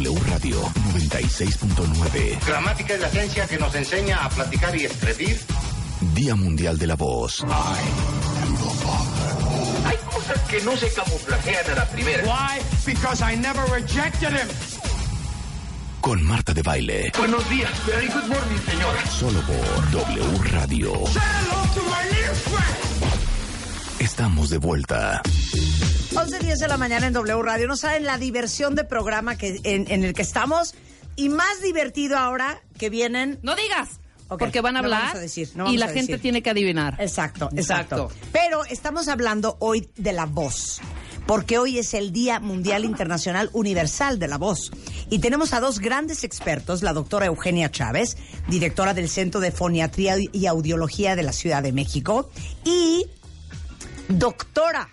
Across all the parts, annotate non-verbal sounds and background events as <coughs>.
W Radio 96.9. Gramática es la ciencia que nos enseña a platicar y escribir. Día Mundial de la Voz. Hay cosas que no se camuflajean a la primera. Why? Because I never rejected him. Con Marta de Baile. Buenos días. Very good morning, señora. Solo por W Radio. Say hello to my friend. Estamos de vuelta. 11.10 de la mañana en W Radio. No saben la diversión de programa que, en, en el que estamos. Y más divertido ahora que vienen. No digas. Porque van a no hablar vamos a decir, no y la a gente tiene que adivinar. Exacto, exacto, Exacto. Pero estamos hablando hoy de la voz. Porque hoy es el Día Mundial Internacional Universal de la Voz. Y tenemos a dos grandes expertos, la doctora Eugenia Chávez, directora del Centro de Foniatría y Audiología de la Ciudad de México, y doctora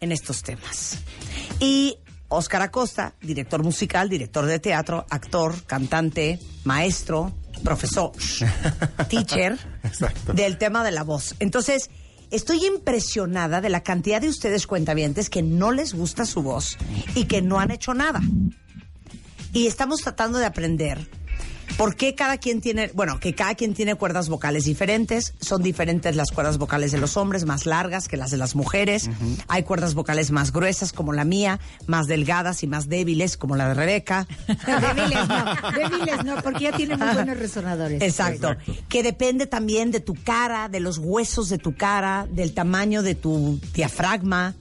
en estos temas. Y Óscar Acosta, director musical, director de teatro, actor, cantante, maestro, profesor, <laughs> teacher del tema de la voz. Entonces, estoy impresionada de la cantidad de ustedes cuentavientes que no les gusta su voz y que no han hecho nada. Y estamos tratando de aprender por qué cada quien tiene, bueno, que cada quien tiene cuerdas vocales diferentes. Son diferentes las cuerdas vocales de los hombres, más largas que las de las mujeres. Hay cuerdas vocales más gruesas como la mía, más delgadas y más débiles como la de Rebeca. <laughs> Débiles no, débiles no, porque ya tiene muy buenos resonadores. Exacto. Que depende también de tu cara, de los huesos de tu cara, del tamaño de tu diafragma.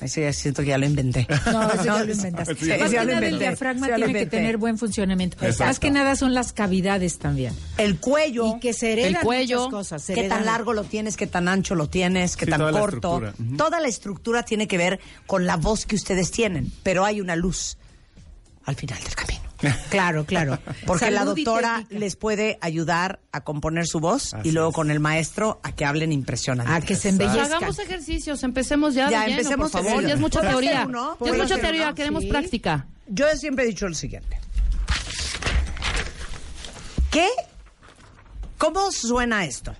Eso ya siento que ya lo inventé. No, eso ya lo inventaste. <laughs> Sí, Más que lo nada el diafragma tiene que tener buen funcionamiento. Más que nada son las cavidades también. El cuello. Y que se heredan El cuello, muchas cosas. se qué heredan- tan largo lo tienes, qué tan ancho lo tienes, qué Sí, tan toda la corto. estructura. Ujú. Toda la estructura tiene que ver con la voz que ustedes tienen, pero hay una luz al final del camino. <laughs> Claro, claro. Porque la Salud doctora les puede ayudar a componer su voz Así y luego es. con el maestro a que hablen impresionante. A que se embellezcan. Hagamos ejercicios, empecemos ya, Ya, de lleno, empecemos por favor. Ya es mucha teoría. uno, Ya ¿puedo es mucha teoría, uno? queremos Sí. práctica. Yo siempre he dicho lo siguiente. ¿Qué? ¿Cómo suena esto?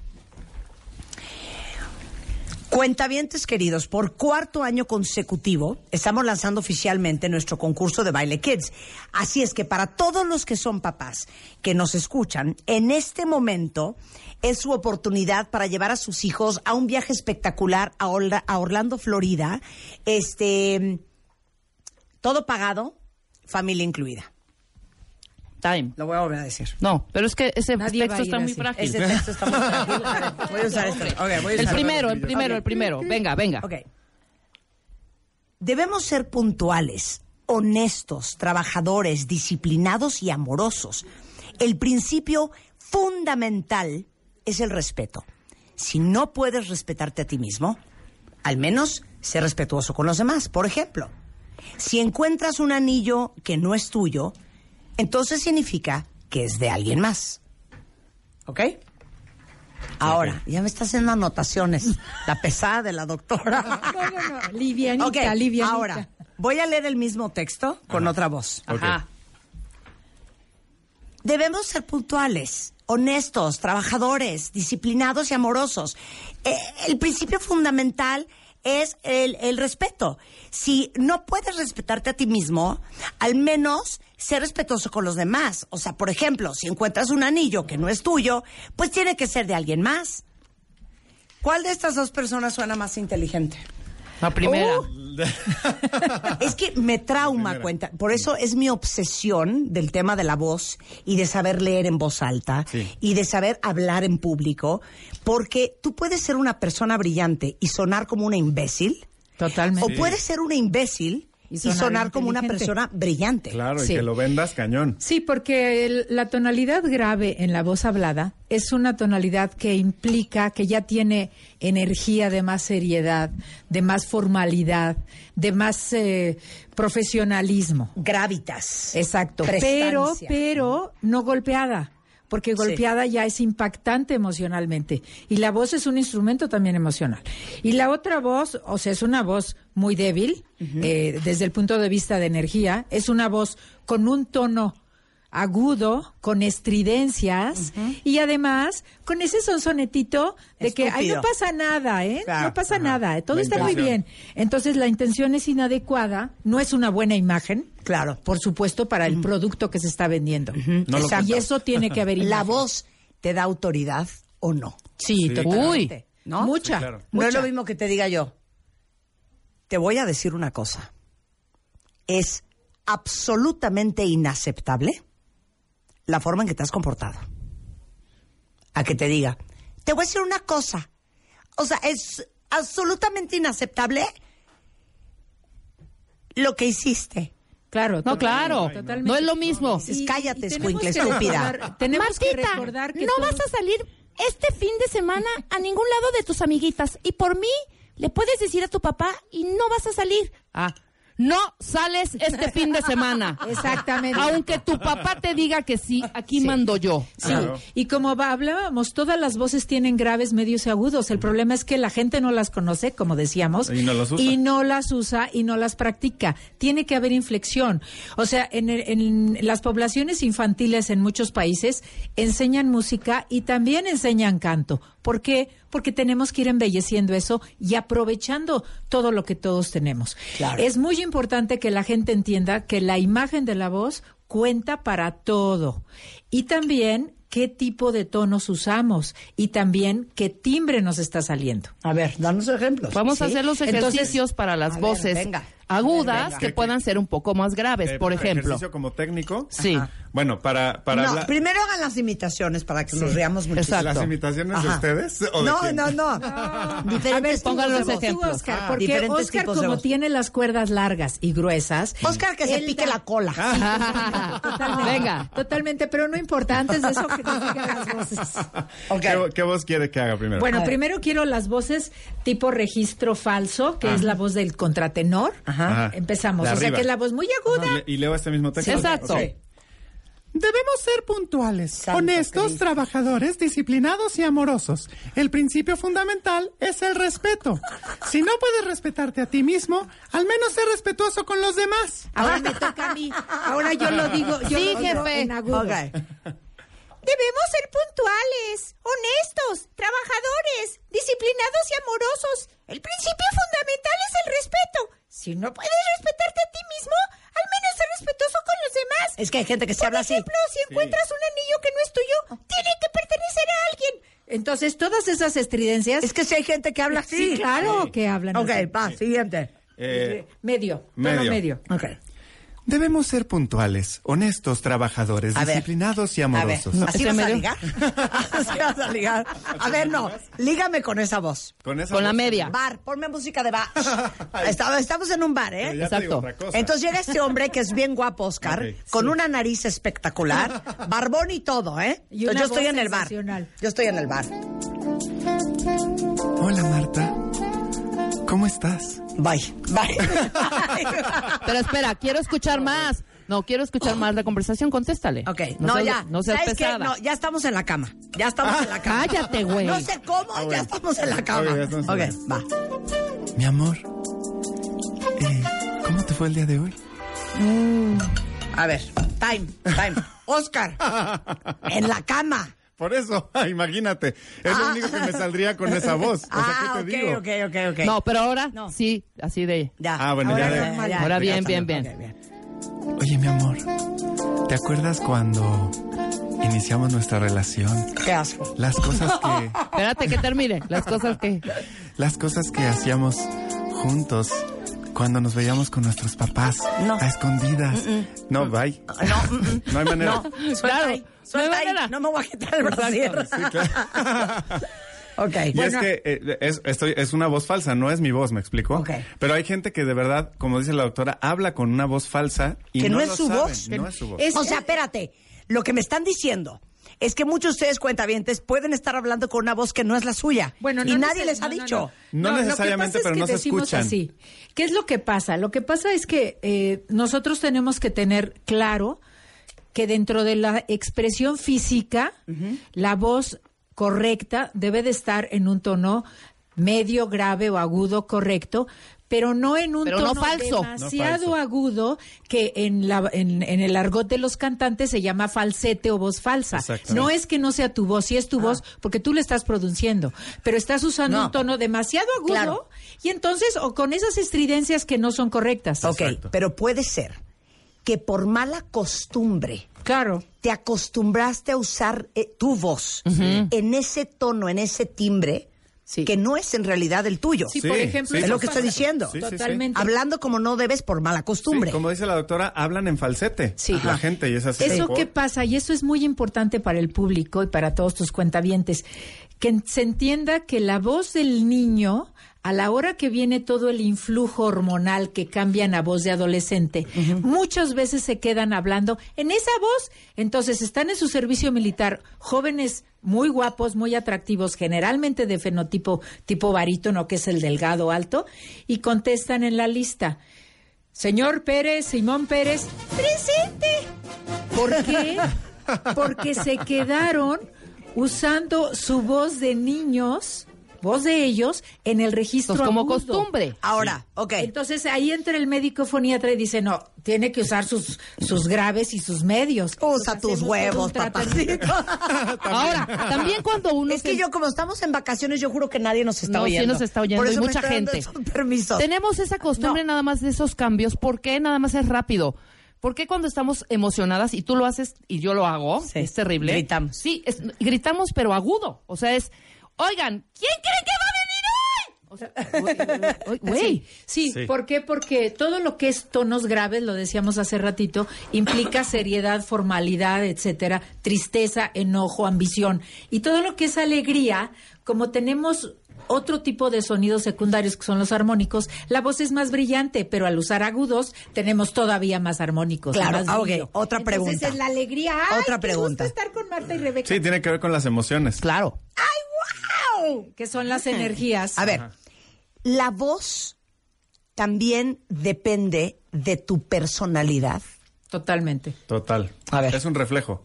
Cuentavientes queridos, por cuarto año consecutivo estamos lanzando oficialmente nuestro concurso de Baile Kids. Así es que para todos los que son papás que nos escuchan, en este momento es su oportunidad para llevar a sus hijos a un viaje espectacular a, a Orlando, Florida. Este, todo pagado, familia incluida. Time. Lo voy a volver a decir. No, pero es que ese Nadie texto está muy así. frágil. Ese texto está muy frágil. A <laughs> ver, Voy a usar este. Ok, voy a El primero, el primero, el primero. Venga, venga. Ok. Debemos ser puntuales, honestos, trabajadores, disciplinados y amorosos. El principio fundamental es el respeto. Si no puedes respetarte a ti mismo, al menos sé respetuoso con los demás. Por ejemplo, si encuentras un anillo que no es tuyo, entonces significa que es de alguien más. ¿Ok? Ahora, ya me está haciendo anotaciones. La pesada de la doctora. <laughs> No, no, no. Livianita, Ok, livianita. ahora, voy a leer el mismo texto con otra voz. Ajá. Debemos ser puntuales, honestos, trabajadores, disciplinados y amorosos. Eh, el principio fundamental es el, el respeto. Si no puedes respetarte a ti mismo, al menos ser respetuoso con los demás. O sea, por ejemplo, si encuentras un anillo que no es tuyo, pues tiene que ser de alguien más. ¿Cuál de estas dos personas suena más inteligente? La primera. <laughs> Es que me trauma, cuenta. Por eso es mi obsesión del tema de la voz y de saber leer en voz alta Sí. y de saber hablar en público, porque tú puedes ser una persona brillante y sonar como una imbécil, Totalmente. o puedes ser una imbécil y sonar, como una persona brillante. Claro, y que lo vendas cañón. Sí, porque el- la tonalidad grave en la voz hablada es una tonalidad que implica que ya tiene energía de más seriedad, de más formalidad, de más eh, profesionalismo. Gravitas. Exacto. Prestancia. Pero, pero no golpeada. Porque golpeada ya es impactante emocionalmente. Y la voz es un instrumento también emocional. Y la otra voz, o sea, es una voz muy débil, eh, desde el punto de vista de energía. Es una voz con un tono agudo, con estridencias y además con ese sonsonetito de que ay, no pasa nada, ¿eh? Claro. No pasa Ajá. nada, todo La está muy bien. Entonces la intención es inadecuada, no es una buena imagen. Claro. Por supuesto, para el producto que se está vendiendo. No lo Exacto. y eso tiene que haber <laughs> La voz te da autoridad o no. Sí, Sí. totalmente. ¿No? Mucha. Sí, claro. No es lo mismo que te diga yo. Te voy a decir una cosa. Es absolutamente inaceptable la forma en que te has comportado. A que te diga, te voy a decir una cosa. O sea, es absolutamente inaceptable lo que hiciste. Claro. No, claro. totalmente. No es lo mismo. Cállate, escuincle, estúpida. Tenemos que recordar que no vas a salir este fin de semana a ningún lado de tus amiguitas. Y por mí, le puedes decir a tu papá y no vas a salir. Ah, no sales este fin de semana. <laughs> Exactamente. Aunque tu papá te diga que sí, aquí mando yo. Sí, Claro. y como va- hablábamos, todas las voces tienen graves, medios y agudos. El problema es que la gente no las conoce, como decíamos, Y no las usa. y no las usa y no las practica. Tiene que haber inflexión. O sea, en, el- en las poblaciones infantiles en muchos países enseñan música y también enseñan canto. ¿Por qué? Porque tenemos que ir embelleciendo eso y aprovechando todo lo que todos tenemos. Claro. Es muy importante que la gente entienda que la imagen de la voz cuenta para todo. Y también qué tipo de tonos usamos y también qué timbre nos está saliendo. A ver, danos ejemplos. Vamos a hacer los Entonces, ejercicios para las ver, voces venga. Agudas que puedan ser un poco más graves, Eh, por ejemplo. Ejercicio como técnico. Sí. Ajá. Bueno, para, para no, hablar- primero hagan las imitaciones para que nos riamos muchísimo. Exacto. ¿Las imitaciones de Ajá. ustedes? ¿O de No, quién? no, no, Diferentes pongan los de ejemplos. Tú, Oscar, Ah. porque Diferentes Oscar, tipos de como tiene las cuerdas largas y gruesas. Oscar que se pique da- la cola. Totalmente. Venga. Totalmente, pero no importa. Antes de eso, que nos digan las <laughs> voces. Ok. ¿Qué, qué voz quiere que haga primero? Bueno, primero quiero las voces tipo registro falso, que es la voz del contratenor. Ajá. Empezamos. De o sea, que es la voz muy aguda. le- y leo este mismo texto. Exacto. Ok. Debemos ser puntuales, Santo honestos, Cristo. trabajadores, disciplinados y amorosos. El principio fundamental es el respeto. Si no puedes respetarte a ti mismo, al menos sé respetuoso con los demás. Ahora me toca a mí. Ahora yo lo digo. Yo Sí, lo digo jefe. en agudo. Debemos ser puntuales, honestos, trabajadores, disciplinados y amorosos. El principio fundamental es el respeto. Si no puedes respetarte a ti mismo, al menos ser respetuoso con los demás. Es que hay gente que se Por habla así. ejemplo, si encuentras un anillo que no es tuyo, tiene que pertenecer a alguien. Entonces, todas esas estridencias. Es que si hay gente que habla así. Sí, claro que hablan Ok, así. va, siguiente. Eh, Medio. Tono Medio. medio. Debemos ser puntuales, honestos, trabajadores, A ver. disciplinados y A ver, amorosos. ¿así ¿Ese vas a ligar? <laughs> ¿Así vas a ligar? A ver, no, lígame con esa voz. con esa Con la media. Bar, ponme música de bar. <laughs> Estamos en un bar, ¿eh? Exacto. Entonces llega este hombre que es bien guapo, Oscar, con una nariz espectacular, <laughs> barbón y todo, ¿eh? Y Entonces yo estoy en el bar. Yo estoy en el bar. Hola Marta, ¿cómo estás? Bye. Bye. <laughs> Pero espera, quiero escuchar más. No, quiero escuchar más la conversación, contéstale. Ok, no, no, seas, ya. No seas ¿Sabes qué? No, ya estamos en la cama. Ya estamos en la cama. cállate, güey. No sé cómo, Ah, ya estamos en la cama. Ok, va. Mi amor, eh, ¿cómo te fue el día de hoy? A ver, time, time. Oscar, en la cama. Por eso, <laughs> imagínate. Es Ah. lo único que me saldría con esa voz. O sea, ah, ¿qué te digo? ok, ok, ok, ok. No, pero ahora No. sí, así de. Ya. Ah, bueno, ya de- Ahora bien, bien, bien. Oye, mi amor, ¿te acuerdas cuando iniciamos nuestra relación? Qué asco. Las cosas que, <laughs> Espérate que termine. Las cosas que. las cosas que hacíamos juntos cuando nos veíamos con nuestros papás No. a escondidas. No, bye. No, mm, mm. <laughs> No hay manera. No, suelta Claro, ahí, no suelta hay ahí. manera. No me voy a quitar el brasier. Sí, claro. <laughs> Ok. Y es que eh, es, estoy, es una voz falsa, no es mi voz, ¿me explico? Ok. Pero hay gente que de verdad, como dice la doctora, habla con una voz falsa y que no, es lo su saben, voz. No es su voz. o sea, espérate. Lo que me están diciendo es que muchos de ustedes cuentavientes pueden estar hablando con una voz que no es la suya. Bueno, y nadie les ha no, no, dicho. No lo que necesariamente, pasa es pero que no se escuchan. Así. ¿Qué es lo que pasa? Lo que pasa es que eh, nosotros tenemos que tener claro que dentro de la expresión física, la voz correcta debe de estar en un tono medio, grave o agudo correcto, pero no en un Pero no tono falso. demasiado No falso. agudo que en, la, en, en el argot de los cantantes se llama falsete o voz falsa. No es que no sea tu voz, sí es tu voz porque tú le estás produciendo, pero estás usando No. un tono demasiado agudo Claro. y entonces o con esas estridencias que no son correctas. Ok, Exacto. pero puede ser que por mala costumbre Claro. te acostumbraste a usar eh, tu voz en ese tono, en ese timbre, Sí. que no es en realidad el tuyo. Sí, Sí, por ejemplo, sí, es lo que estoy diciendo. Sí, sí, sí. Totalmente. Hablando como no debes por mala costumbre. Sí, como dice la doctora, hablan en falsete. Sí. La gente y es así. Eso que pasa, y eso es muy importante para el público y para todos tus cuentavientes, que se entienda que la voz del niño, a la hora que viene todo el influjo hormonal que cambian a voz de adolescente, muchas veces se quedan hablando en esa voz. Entonces están en su servicio militar jóvenes muy guapos, muy atractivos, generalmente de fenotipo tipo barítono, que es el delgado alto, y contestan en la lista. Señor Pérez, Simón Pérez, presente. ¿Por qué? <laughs> Porque se quedaron usando su voz de niños, voz de ellos, en el registro Pues como agudo. costumbre. Ahora, ok. Entonces ahí entra el médico foniatra y dice, no, tiene que usar sus, sus graves y sus medios. Usa tus huevos, papacito. <laughs> Ahora, también cuando uno es que yo, como estamos en vacaciones, yo juro que nadie nos está No, sí oyendo. nos está oyendo, Por y eso mucha gente. Tenemos esa costumbre No. nada más de esos cambios. ¿Por qué nada más es rápido? ¿Por qué cuando estamos emocionadas y tú lo haces y yo lo hago? Sí, Es terrible. gritamos. Sí, es- gritamos pero agudo. O sea, es, oigan, ¿quién creen que va a venir hoy? O sea, <laughs> güey, güey. Sí, Sí. ¿por qué? Porque todo lo que es tonos graves, lo decíamos hace ratito, implica <laughs> seriedad, formalidad, etcétera, tristeza, enojo, ambición. Y todo lo que es alegría, como tenemos otro tipo de sonidos secundarios que son los armónicos, la voz es más brillante, pero al usar agudos tenemos todavía más armónicos. Claro, más ah, ok. brillo. Otra Entonces, pregunta. es la alegría. ¡Ay, Otra qué pregunta. gusto estar con Marta y Rebeca. Sí, tiene que ver con las emociones. Claro. Que son las energías. A ver, la voz también depende de tu personalidad. Totalmente. Total. A ver. Es un reflejo.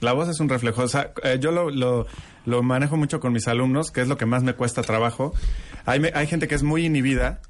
La voz es un reflejo. O sea, eh, yo lo, lo, lo manejo mucho con mis alumnos, que es lo que más me cuesta trabajo. Hay, me- hay gente que es muy inhibida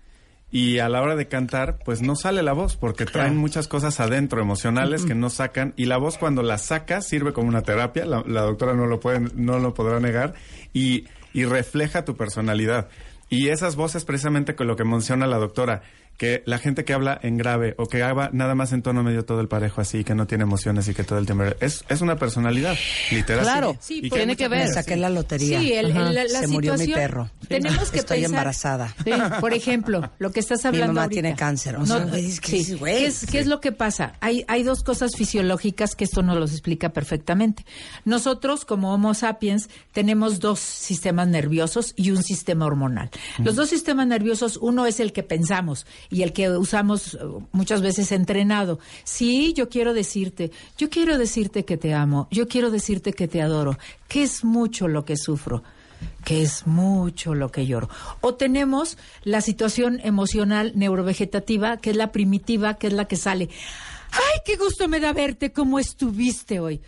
y a la hora de cantar, pues no sale la voz porque traen muchas cosas adentro, emocionales, que no sacan. Y la voz cuando la sacas sirve como una terapia. La, la doctora no lo, puede, no lo podrá negar. Y, y refleja tu personalidad. Y esas voces precisamente con lo que menciona la doctora, que la gente que habla en grave o que habla nada más en tono medio todo el parejo así, que no tiene emociones y que todo el tiempo es, es una personalidad, literal. Claro, Sí, Y por- tiene que ver. saqué la lotería. Sí, el- el- la, la Se murió mi perro. Tenemos que Estoy pensar- embarazada. Sí, por ejemplo, lo que estás hablando mamá ahorita. tiene cáncer, o sea, es que sí. dices, güey. ¿Qué, es, qué es lo que pasa? Hay, hay dos cosas fisiológicas que esto nos los explica perfectamente. Nosotros, como Homo sapiens, tenemos dos sistemas nerviosos y un sistema hormonal. Los dos sistemas nerviosos, uno es el que pensamos y el que usamos eh, muchas veces entrenado. Sí, yo quiero decirte, yo quiero decirte que te amo, yo quiero decirte que te adoro, que es mucho lo que sufro que es mucho lo que lloro. O tenemos la situación emocional neurovegetativa, que es la primitiva, que es la que sale. ¡Ay, qué gusto me da verte! ¿Cómo estuviste hoy?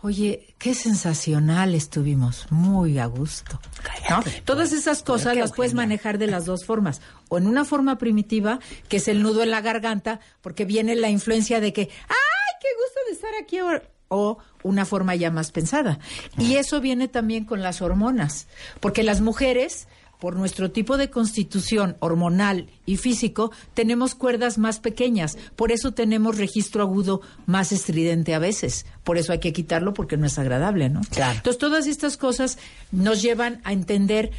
Oye, qué sensacional estuvimos, muy a gusto. ¿No? Todas esas cosas las puedes manejar de las dos formas. O en una forma primitiva, que es el nudo en la garganta, porque viene la influencia de que, ¡ay, qué gusto de estar aquí ahora! O una forma ya más pensada. Y eso viene también con las hormonas, porque las mujeres por nuestro tipo de constitución hormonal y físico, tenemos cuerdas más pequeñas. Por eso tenemos registro agudo más estridente a veces. Por eso hay que quitarlo porque no es agradable, ¿no? Claro. Entonces, todas estas cosas nos llevan a entender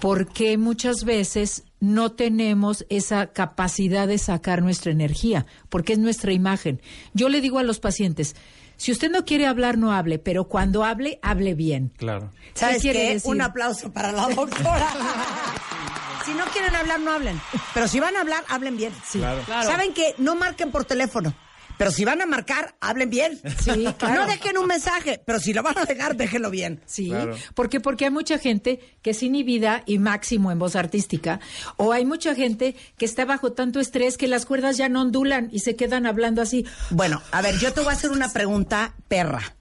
por qué muchas veces no tenemos esa capacidad de sacar nuestra energía, porque es nuestra imagen. Yo le digo a los pacientes, Si usted no quiere hablar, no hable, pero cuando hable, hable bien. Claro. ¿Sabes quiere qué? decir? Un aplauso para la doctora. <laughs> si no quieren hablar, no hablen. Pero si van a hablar, hablen bien. Claro. Claro. ¿Saben que No marquen por teléfono. Pero si van a marcar, hablen bien. Sí, <laughs> claro. No dejen un mensaje, pero si lo van a dejar, déjenlo bien. Sí, Claro. porque porque hay mucha gente que es inhibida y máximo en voz artística, o hay mucha gente que está bajo tanto estrés que las cuerdas ya no ondulan y se quedan hablando así. Bueno, a ver, yo te voy a hacer una pregunta perra.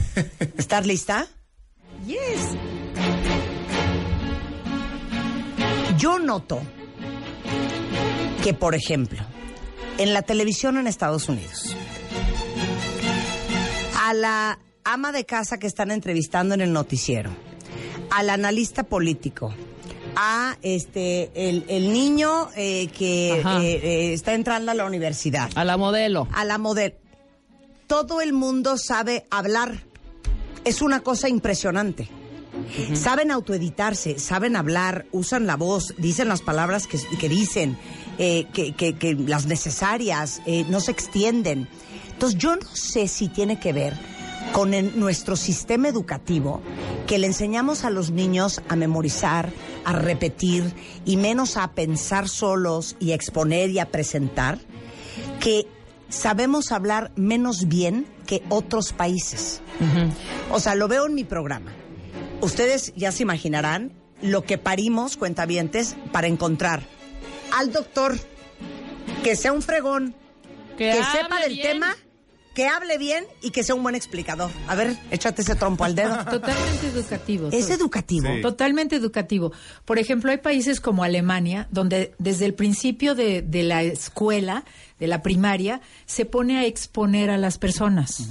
<laughs> ¿Estás lista? Yes. Yo noto que, por ejemplo, en la televisión en Estados Unidos, a la ama de casa que están entrevistando en el noticiero, al analista político, a este el, el niño eh, que eh, eh, está entrando a la universidad, A la modelo. a la modelo. Todo el mundo sabe hablar. Es una cosa impresionante. Saben autoeditarse, saben hablar, usan la voz, dicen las palabras que, que dicen, eh, que, que- que las necesarias, eh, no se extienden. Entonces yo no sé si tiene que ver con el- nuestro sistema educativo, que le enseñamos a los niños a memorizar, a repetir y menos a pensar solos y a exponer y a presentar, que sabemos hablar menos bien que otros países. O sea, lo veo en mi programa. Ustedes ya se imaginarán lo que parimos, cuentavientes, para encontrar al doctor que sea un fregón, que, sepa del bien. tema, que hable bien y que sea un buen explicador. A ver, échate ese trompo al dedo. <laughs> Totalmente educativo. Es educativo. Sí. Totalmente educativo. Por ejemplo, hay países como Alemania, donde desde el principio de, de la escuela, de la primaria, se pone a exponer a las personas.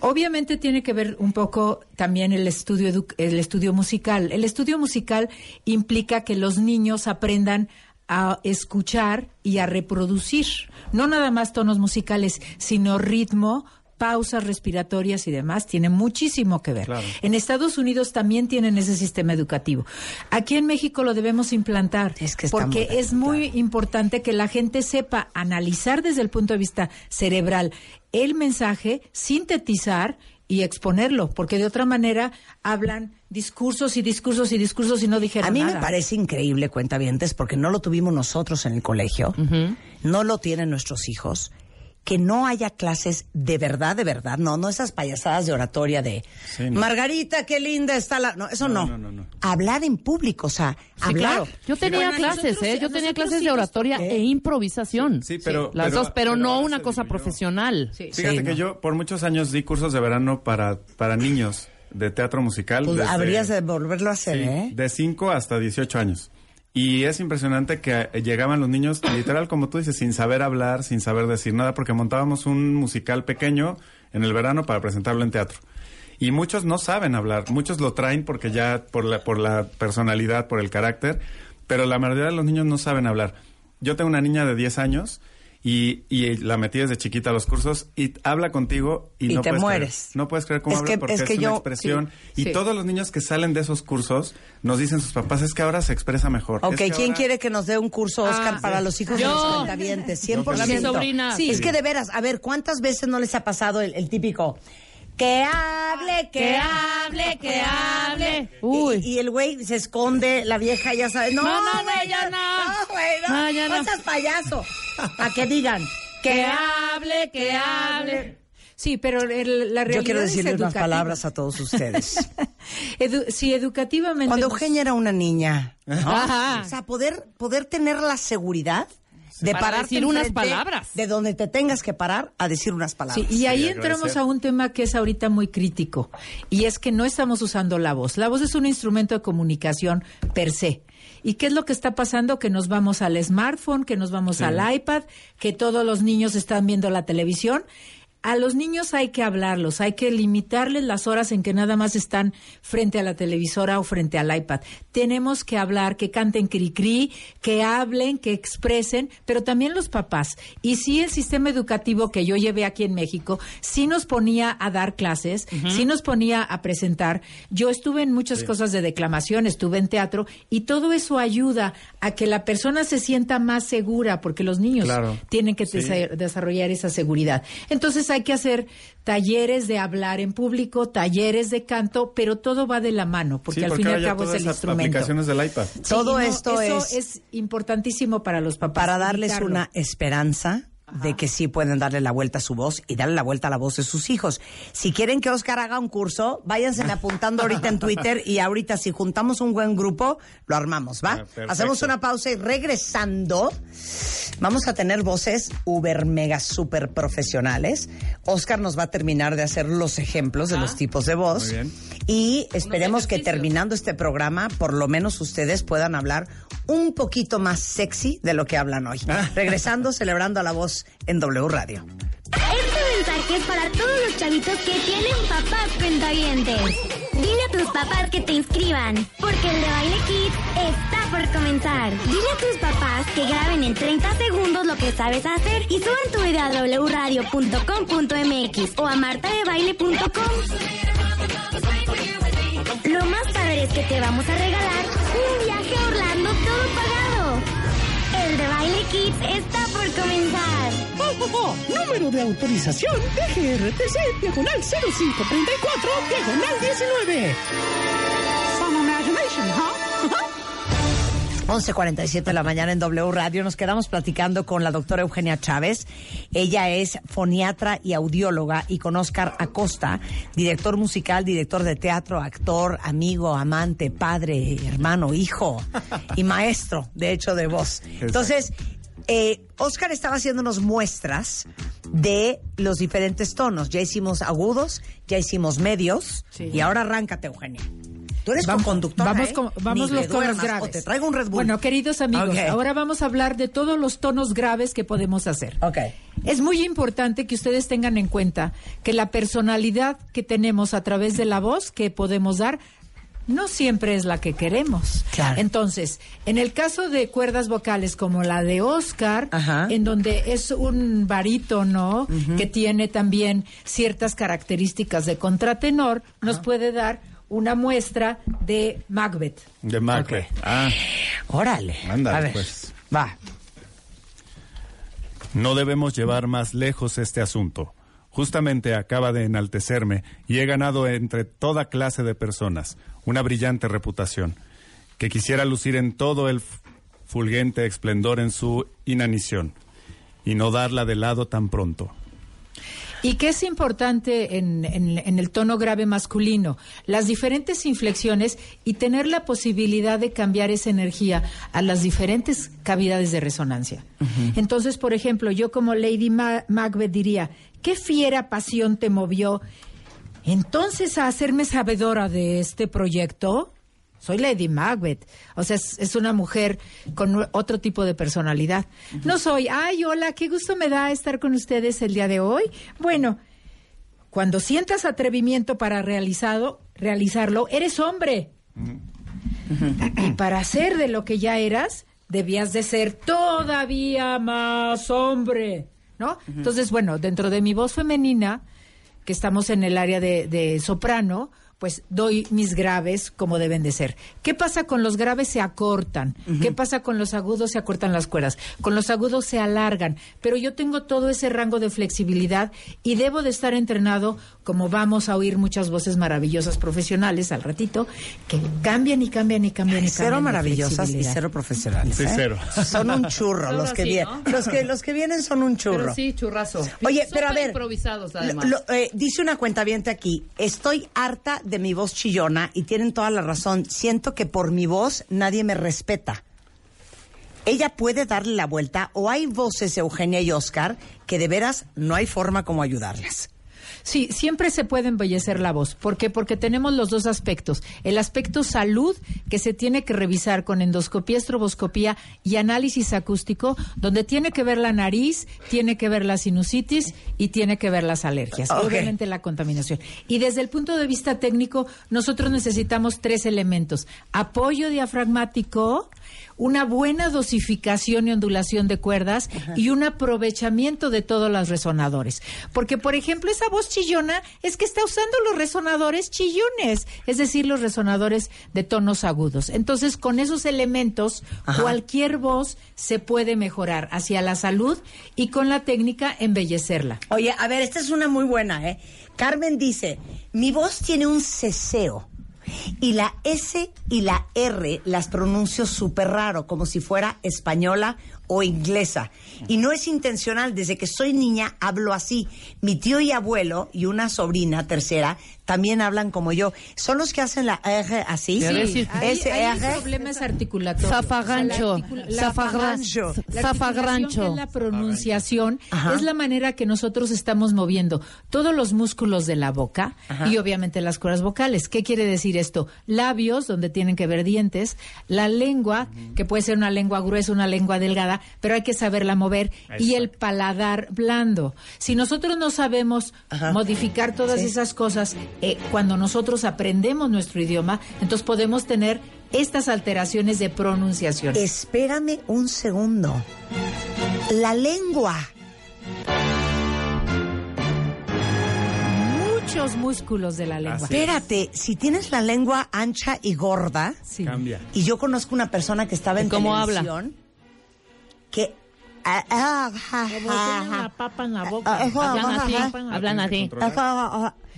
Obviamente tiene que ver un poco también el estudio, el estudio musical. El estudio musical implica que los niños aprendan a escuchar y a reproducir, no nada más tonos musicales, sino ritmo, pausas respiratorias y demás, tiene muchísimo que ver. Claro. En Estados Unidos también tienen ese sistema educativo. Aquí en México lo debemos implantar Es que porque muy es muy importante que la gente sepa analizar desde el punto de vista cerebral el mensaje, sintetizar y exponerlo, porque de otra manera hablan discursos y discursos y discursos y no dijeron A mí me nada. parece increíble, cuentavientes, porque no lo tuvimos nosotros en el colegio, no lo tienen nuestros hijos, que no haya clases de verdad, de verdad, no, no esas payasadas de oratoria de Sí, no. Margarita, qué linda está la... No, eso no. No, no, no, no. Hablar en público, o sea, Sí, hablar... claro. Yo tenía Bueno, clases, nosotros- ¿eh? Yo tenía clases de oratoria ¿Eh? e improvisación. Sí, pero- Las pero- dos, pero, pero no una cosa profesional. Fíjate Sí, que no. yo por muchos años di cursos de verano para, para niños de teatro musical. Pues desde- habrías de volverlo a hacer, Sí, ¿eh? de 5 hasta 18 años. Y es impresionante que eh, llegaban los niños, literal, como tú dices, sin saber hablar, sin saber decir nada, porque montábamos un musical pequeño en el verano para presentarlo en teatro. Y muchos no saben hablar, muchos lo traen porque ya por la, por la personalidad, por el carácter, pero la mayoría de los niños no saben hablar. Yo tengo una niña de 10 años y, y la metí desde chiquita a los cursos y habla contigo y, Y no te puedes creer. mueres. No puedes creer cómo Es habla que- porque es una yo- expresión. sí, y sí. todos los niños que salen de esos cursos nos dicen sus papás, es que ahora se expresa mejor. Ok, Es que ¿quién ahora- quiere que nos dé un curso, Oscar, Ah, para sí. los hijos de los cuentavientes? 100%. Mi sobrina. Sí, es que de veras, a ver, ¿cuántas veces no les ha pasado el, el típico que hable, que, Que hable, que hable. Y, Uy. y el güey se esconde, la vieja ya sabe. No, No, no, güey, ya no. No, güey, no. No, ya no. no seas payaso. A que digan Que hable, que hable. Sí, pero el- la realidad Yo quiero es decirles unas palabras a todos ustedes. <laughs> Edu- sí, educativamente. Cuando Eugenia era una niña, ¿no? Ajá. o sea, poder, poder tener la seguridad de Para pararte decir unas palabras. De donde te tengas que parar a decir unas palabras. Sí, y ahí Sí, entramos a un tema que es ahorita muy crítico, y es que no estamos usando la voz. La voz es un instrumento de comunicación per se. ¿Y qué es lo que está pasando? Que nos vamos al smartphone, que nos vamos al iPad, que todos los niños están viendo la televisión. A los niños hay que hablarlos, hay que limitarles las horas en que nada más están frente a la televisora o frente al iPad. Tenemos que hablar, que canten cri-cri, que hablen, que expresen, pero también los papás. Y sí el sistema educativo que yo llevé aquí en México, sí nos ponía a dar clases, sí nos ponía a presentar. Yo estuve en muchas cosas de declamación, estuve en teatro, y todo eso ayuda a que la persona se sienta más segura, porque los niños Claro. tienen que Sí. desarrollar esa seguridad. Entonces hay que hacer talleres de hablar en público, talleres de canto, pero todo va de la mano, porque Sí, al porque fin y al cabo es el instrumento. aplicaciones del iPad. Sí, Todo no, esto eso es- es importantísimo para los papás. para darles una esperanza de que sí pueden darle la vuelta a su voz y darle la vuelta a la voz de sus hijos. Si quieren que Oscar haga un curso, váyanse apuntando ahorita en Twitter y ahorita si juntamos un buen grupo, lo armamos, ¿va? Ah, perfecto. Hacemos una pausa y regresando, vamos a tener voces uber mega super profesionales. Oscar nos va a terminar de hacer los ejemplos de los tipos de voz. Muy bien. Y esperemos que terminando este programa, por lo menos ustedes puedan hablar un poquito más sexy de lo que hablan hoy. Regresando, <laughs> celebrando a la voz en W Radio. Este mensaje es para todos los chavitos que tienen papás cuentavientes. Dile a tus papás que te inscriban, porque el de Baile Kids está por comenzar. Dile a tus papás que graben en 30 segundos lo que sabes hacer y suban tu video a wradio.com.mx o a martadebaile.com. Lo más padre es que te vamos a regalar un viaje a Orlando. El de Kids está por comenzar. Número de autorización DGRTC, diagonal 0534, diagonal 19. Some imagination, huh? <laughs> 11.47 de la mañana en W Radio. Nos quedamos platicando con la doctora Eugenia Chávez. Ella es foniatra y audióloga y con Oscar Acosta, director musical, director de teatro, actor, amigo, amante, padre, hermano, hijo y maestro, de hecho, de voz. Entonces, eh, Oscar estaba haciéndonos muestras de los diferentes tonos. Ya hicimos agudos, ya hicimos medios y ahora arráncate, Eugenia. Tú eres Vamos- conductora, Vamos, ¿eh? con, vamos los tonos graves. O te traigo un Red Bull. Bueno, queridos amigos, ahora vamos a hablar de todos los tonos graves que podemos hacer. Ok. Es muy importante que ustedes tengan en cuenta que la personalidad que tenemos a través de la voz que podemos dar no siempre es la que queremos. Claro. Entonces, en el caso de cuerdas vocales como la de Oscar, Ajá. en donde es un barítono que tiene también ciertas características de contratenor, nos puede dar una muestra de Macbeth. De Macbeth. Ah, Órale. Ándale, a ver. pues. Va. no debemos llevar más lejos este asunto. Justamente acaba de enaltecerme y he ganado entre toda clase de personas una brillante reputación, que quisiera lucir en todo el fulgente esplendor en su inanición y no darla de lado tan pronto. Y que es importante en, en- en el tono grave masculino, las diferentes inflexiones y tener la posibilidad de cambiar esa energía a las diferentes cavidades de resonancia. Entonces, por ejemplo, yo como Lady Ma- Macbeth diría, ¿qué fiera pasión te movió entonces a hacerme sabedora de este proyecto? Soy Lady Macbeth. O sea, es, es una mujer con otro tipo de personalidad. No soy, ay, hola, qué gusto me da estar con ustedes el día de hoy. Bueno, cuando sientas atrevimiento para realizado, realizarlo, eres hombre. Y para ser de lo que ya eras, debías de ser todavía más hombre, ¿no? Entonces, bueno, dentro de mi voz femenina, que estamos en el área de, de soprano, pues doy mis graves como deben de ser. ¿Qué pasa con los graves? Se acortan. ¿Qué pasa con los agudos? Se acortan las cuerdas. Con los agudos se alargan. Pero yo tengo todo ese rango de flexibilidad y debo de estar entrenado, como vamos a oír muchas voces maravillosas profesionales al ratito, que cambian y cambian y cambian y cambian. Cero maravillosas y cero profesionales. Sí, ¿eh? cero. Son un churro <laughs> los que sí, vienen. ¿no? Los que los que vienen son un churro. Pero sí, churrazo. Oye, pero a ver. improvisados, además. lo- eh, dice una cuentaviente aquí, estoy harta de mi voz chillona y tienen toda la razón. Siento que por mi voz nadie me respeta. Ella puede darle la vuelta o hay voces, Eugenia y Oscar, que de veras no hay forma como ayudarles. Sí, siempre se puede embellecer la voz. ¿Por qué? Porque tenemos los dos aspectos. El aspecto salud, que se tiene que revisar con endoscopía, estroboscopía y análisis acústico, donde tiene que ver la nariz, tiene que ver la sinusitis y tiene que ver las alergias. Obviamente la contaminación. Y desde el punto de vista técnico, nosotros necesitamos tres elementos. Apoyo diafragmático, una buena dosificación y ondulación de cuerdas y un aprovechamiento de todos los resonadores. Porque, por ejemplo, esa voz chillona es que está usando los resonadores chillones, es decir, los resonadores de tonos agudos. Entonces, con esos elementos, cualquier voz se puede mejorar hacia la salud y con la técnica embellecerla. Oye, a ver, esta es una muy buena, ¿eh? Carmen dice, mi voz tiene un ceseo y la S y la R las pronuncio súper raro, como si fuera española o inglesa. Y no es intencional, desde que soy niña hablo así. Mi tío y abuelo y una sobrina tercera también hablan como yo. Son los que hacen la R así. Sí, ahí- S, ahí R. el problema es articulatorios. Zafarrancho. O sea, la pronunciación, Ajá. es la manera que nosotros estamos moviendo todos los músculos de la boca Ajá. y obviamente las cuerdas vocales. ¿Qué quiere decir esto? Labios, donde tienen que ver dientes, la lengua, que puede ser una lengua gruesa, una lengua delgada, pero hay que saberla mover, y el paladar blando. Si nosotros no sabemos modificar todas Sí. esas cosas, eh, cuando nosotros aprendemos nuestro idioma, entonces podemos tener estas alteraciones de pronunciación. Espérame un segundo. La lengua. Muchos músculos de la lengua. Espérate, si tienes la lengua ancha y gorda, Cambia. y yo conozco una persona que estaba en ¿Y cómo habla? Que ah, ah, la papa en la boca. Hablan así, hablan así.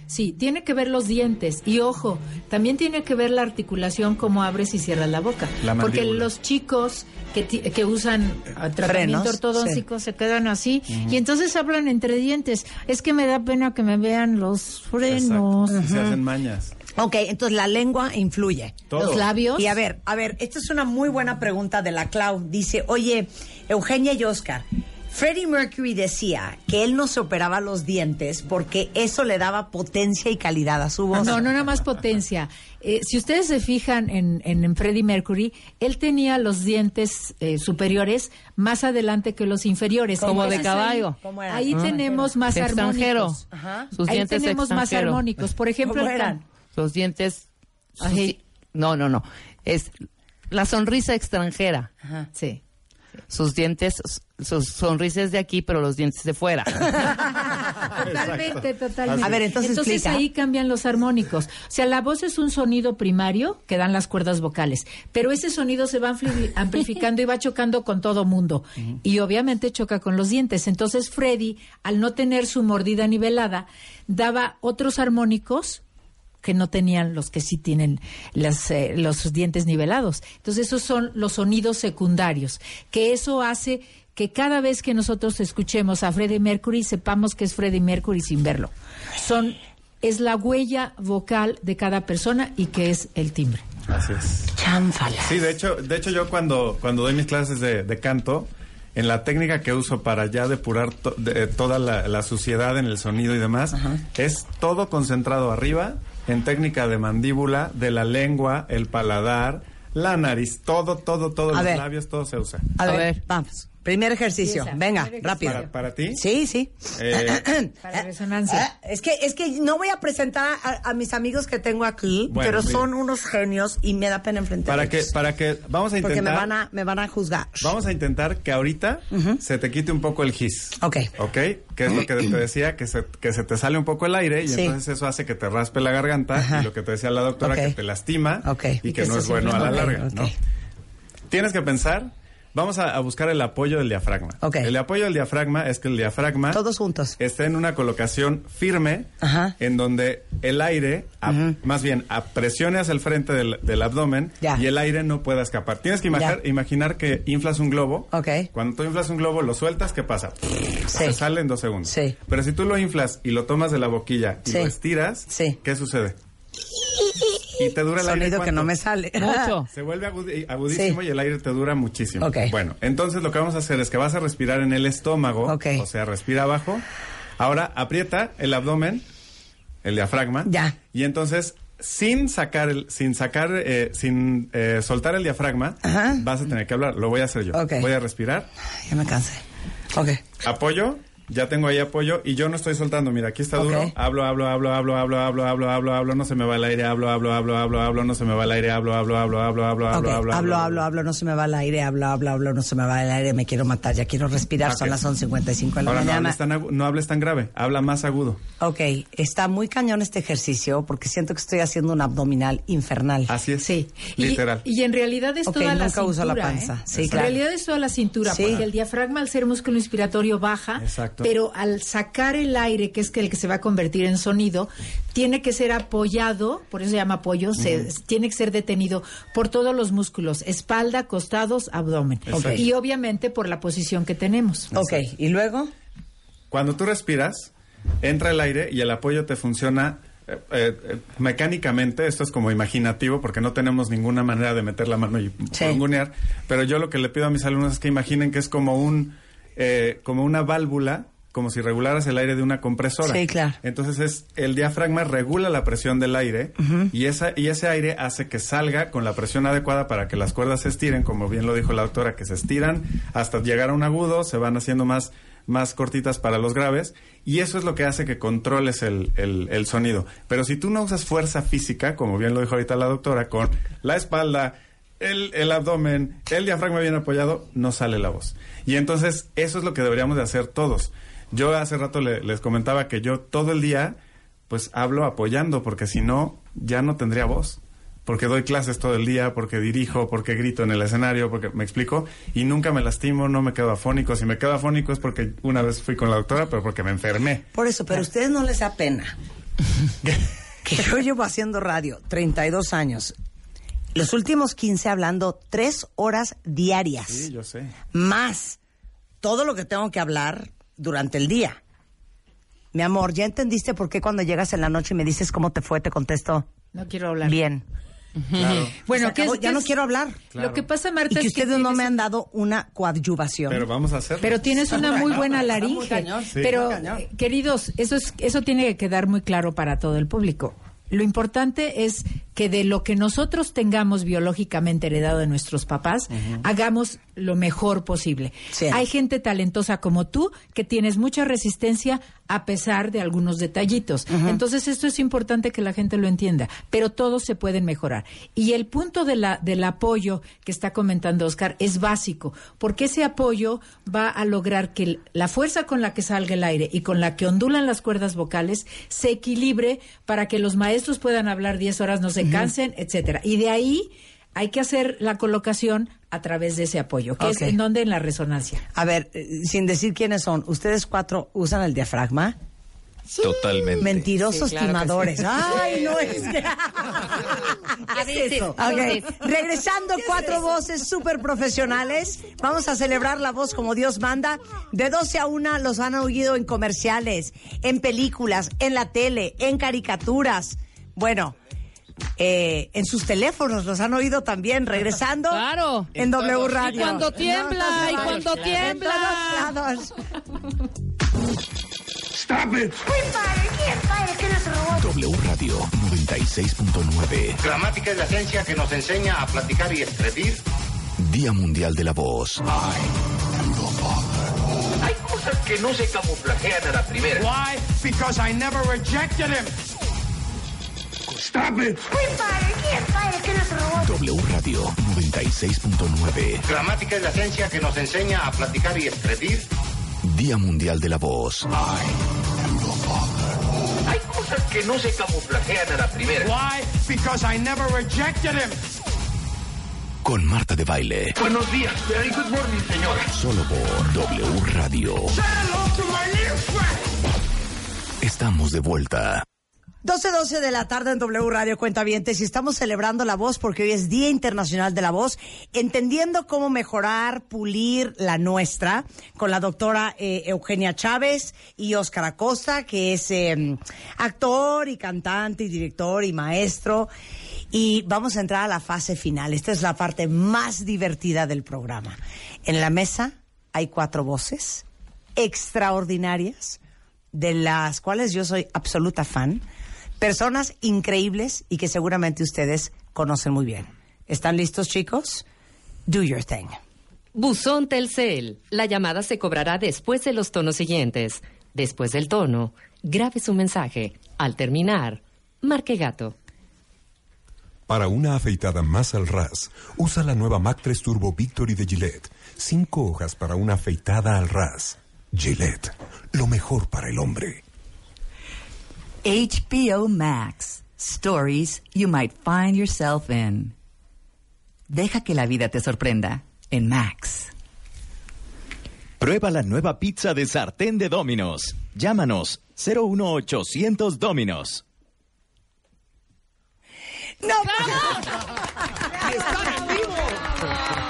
Sí, tiene que ver los dientes. Y ojo, también tiene que ver la articulación, cómo abres y cierras la boca. La Porque los chicos que, que usan ah, tratamiento Frenos, ortodóntico se quedan así y entonces hablan entre dientes. Es que me da pena que me vean los frenos. Se hacen mañas. Ok, entonces la lengua influye. Todo. Los labios. Y a ver, a ver, esta es una muy buena pregunta de la Clau. Dice, oye, Eugenia y Oscar, Freddie Mercury decía que él no se operaba los dientes porque eso le daba potencia y calidad a su voz. No, no nada más potencia. Eh, si ustedes se fijan en, en, en Freddie Mercury, él tenía los dientes eh, superiores más adelante que los inferiores. Como de caballo. Ahí, ¿Cómo eran? ahí Ah. tenemos más armónicos. Ajá. Sus ahí dientes tenemos más armónicos. Por ejemplo, ¿Cómo el eran? Los dientes. sus No, no, no. Es la sonrisa extranjera. Sí. Sus dientes, sus sonrisas de aquí, pero los dientes de fuera. <laughs> Totalmente, totalmente. A ver, entonces explica. ahí cambian los armónicos. O sea, la voz es un sonido primario que dan las cuerdas vocales, pero ese sonido se va ampli- <laughs> amplificando y va chocando con todo mundo. Y obviamente choca con los dientes. Entonces Freddy, al no tener su mordida nivelada, daba otros armónicos que no tenían los que sí tienen las, eh, los dientes nivelados. Entonces esos son los sonidos secundarios, que eso hace que cada vez que nosotros escuchemos a Freddie Mercury sepamos que es Freddie Mercury sin verlo. Son es la huella vocal de cada persona y que es el timbre. Así es. Chánfala. Sí, de hecho, de hecho yo cuando, cuando doy mis clases de, de canto, en la técnica que uso para ya depurar to- de- toda la, la suciedad en el sonido y demás, es todo concentrado arriba, en técnica de mandíbula, de la lengua, el paladar, la nariz, todo, todo, todo, A los ver. labios, todo se usa. A, ver, vamos. Primer ejercicio. Empieza, Venga, primer rápido. ¿Para, para ti? Sí, sí. Eh, <clears throat> Para resonancia. Ah, Es que, es que no voy a presentar a, a mis amigos que tengo aquí, Bueno, pero son unos genios y me da pena enfrentarlos. para que, para que, vamos a Porque intentar. me van a, me van a juzgar. Vamos a intentar que ahorita se te quite un poco el gis. Ok. ¿Ok? Que es lo que te decía, que se, que se te sale un poco el aire y Sí. entonces eso hace que te raspe la garganta Ajá. y lo que te decía la doctora, que te lastima Ok. y, Y que, que no es bueno a la larga, ¿no? Tienes que pensar, vamos a, a buscar el apoyo del diafragma. Ok. El apoyo del diafragma es que el diafragma Todos juntos. esté en una colocación firme Ajá. en donde el aire, a- más bien, a presione hacia el frente del, del abdomen Ya. y el aire no pueda escapar. Tienes que imaginar, que inflas un globo. Ok. Cuando tú inflas un globo, lo sueltas, ¿qué pasa? Sí. Se sale en dos segundos. Sí. Pero si tú lo inflas y lo tomas de la boquilla y Sí. lo estiras, Sí. ¿qué sucede? Y te dura el aire. Sonido que ¿cuánto? no me sale. Mucho. <laughs> Se vuelve agudi- agudísimo Sí. y el aire te dura muchísimo. Bueno, entonces lo que vamos a hacer es que vas a respirar en el estómago, Ok. o sea, respira abajo. Ahora aprieta el abdomen, el diafragma. Ya. Y entonces, sin sacar el, sin sacar, eh, sin eh, soltar el diafragma, vas a tener que hablar. Lo voy a hacer yo. Ok. Voy a respirar. Ya me cansé. Ok. Apoyo. Ya tengo ahí apoyo y yo no estoy soltando. Mira, aquí está duro. Hablo, hablo, hablo, hablo, hablo, hablo, hablo, hablo, hablo, no se me va el aire. Hablo, hablo, hablo, hablo, hablo, no se me va el aire. Hablo, hablo, hablo, hablo, hablo, hablo, hablo, hablo, hablo, hablo, no se me va el aire, hablo, hablo, hablo, no se me va el aire, me quiero matar, ya quiero respirar, son las 11.55 de la Ahora no mañana. hables, tan, agu- no hables tan grave, habla más agudo. Ok, está muy cañón este ejercicio porque siento que estoy haciendo un abdominal infernal. Así es. Sí. Literal. Y, en realidad es toda la nunca cintura. uso la panza. ¿eh? Sí, en claro. realidad es toda la cintura, Sí. porque el diafragma al ser músculo inspiratorio baja, Exacto. Pero al sacar el aire, que es el que se va a convertir en sonido, tiene que ser apoyado, por eso se llama apoyo, se, tiene que ser detenido por todos los músculos, espalda, costados, abdomen. Y obviamente por la posición que tenemos. Ok, ¿y luego? Cuando tú respiras, entra el aire y el apoyo te funciona eh, eh, mecánicamente. Esto es como imaginativo porque no tenemos ninguna manera de meter la mano y Sí. Pero yo lo que le pido a mis alumnos es que imaginen que es como un eh, como una válvula, como si regularas el aire de una compresora. Sí, claro. Entonces es el diafragma regula la presión del aire y esa y ese aire hace que salga con la presión adecuada para que las cuerdas se estiren, como bien lo dijo la doctora, que se estiran hasta llegar a un agudo, se van haciendo más más cortitas para los graves y eso es lo que hace que controles el, el- el sonido. Pero si tú no usas fuerza física, como bien lo dijo ahorita la doctora, con la espalda, el, el abdomen, el diafragma bien apoyado, no sale la voz. Y entonces eso es lo que deberíamos de hacer todos. Yo hace rato le- les comentaba que yo todo el día pues hablo apoyando porque si no ya no tendría voz. Porque doy clases todo el día, porque dirijo, porque grito en el escenario, porque me explico y nunca me lastimo, no me quedo afónico. Si me quedo afónico es porque una vez fui con la doctora, pero porque me enfermé. Por eso, pero a ustedes no les da pena. <laughs> que yo llevo haciendo radio 32 años. Los últimos 15 hablando tres horas diarias. Sí, yo sé. Más todo lo que tengo que hablar durante el día. Mi amor, ¿ya entendiste por qué cuando llegas en la noche y me dices cómo te fue, te contesto No quiero hablar. bien? <laughs> Bueno, ¿qué acabó, es- ya qué no quiero hablar. Lo que pasa, Marta, Y que es que ustedes no me han dado una coadyuvación. Pero vamos a hacerlo. Pero tienes una muy buena laringe. cañón. Sí. Pero, eh, queridos, eso, es, eso tiene que quedar muy claro para todo el público. Lo importante es que de lo que nosotros tengamos biológicamente heredado de nuestros papás, hagamos lo mejor posible. Sí. Hay gente talentosa como tú que tienes mucha resistencia a pesar de algunos detallitos. Entonces esto es importante que la gente lo entienda, pero todos se pueden mejorar. Y el punto de la, del apoyo que está comentando Oscar es básico, porque ese apoyo va a lograr que la fuerza con la que salga el aire y con la que ondulan las cuerdas vocales se equilibre para que los maestros puedan hablar 10 horas, no se cansen, etcétera. Y de ahí hay que hacer la colocación a través de ese apoyo, que es en donde en la resonancia. A ver, eh, sin decir quiénes son, ¿ustedes cuatro usan el diafragma? Totalmente. Mentirosos Sí, claro que timadores. sí. Ay, no es que... <laughs> A veces, a Ok, veces. regresando cuatro voces súper profesionales. Vamos a celebrar la voz como Dios manda. De 12 a 1 los han oído en comerciales, en películas, en la tele, en caricaturas. Bueno, eh, en sus teléfonos los han oído también. Regresando Claro. en W Radio. Y cuando tiembla, y cuando En tiembla. todos lados. Stop it. W Radio 96.9. Gramática es la ciencia que nos enseña a platicar y escribir. Día Mundial de la Voz. Hay cosas que no se camuflajean a la primera. Why? Because I never rejected him. Stop it. W Radio 96.9. Gramática es la ciencia que nos enseña a platicar y escribir. Día Mundial de la Voz. Hay cosas que no se camuflajean a la primera. Why? Because I never rejected him. Con Marta de Baile. Buenos días. Very good morning, señora. Solo por W Radio. Say hello to my new friend. Estamos de vuelta. 12-12 de la tarde en W Radio Cuentavientes y estamos celebrando la voz porque hoy es Día Internacional de la Voz, entendiendo cómo mejorar, pulir la nuestra, con la doctora eh, Eugenia Chávez y Óscar Acosta, que es eh, actor y cantante y director y maestro. Y vamos a entrar a la fase final. Esta es la parte más divertida del programa. En la mesa hay cuatro voces extraordinarias, de las cuales yo soy absoluta fan. Personas increíbles y que seguramente ustedes conocen muy bien. ¿Están listos, chicos? Do your thing. Buzón Telcel. La llamada se cobrará después de los tonos siguientes. Después del tono, grabe su mensaje. Al terminar, marque gato. Para una afeitada más al ras, usa la nueva Mac 3 Turbo Victory de Gillette. Cinco hojas para una afeitada al ras. Gillette, lo mejor para el hombre. HBO Max. Stories you might find yourself in. Deja que la vida te sorprenda en Max. Prueba la nueva pizza de sartén de Dominos. Llámanos 01800 Dominos. ¡No! <laughs> ¡Y están en vivo!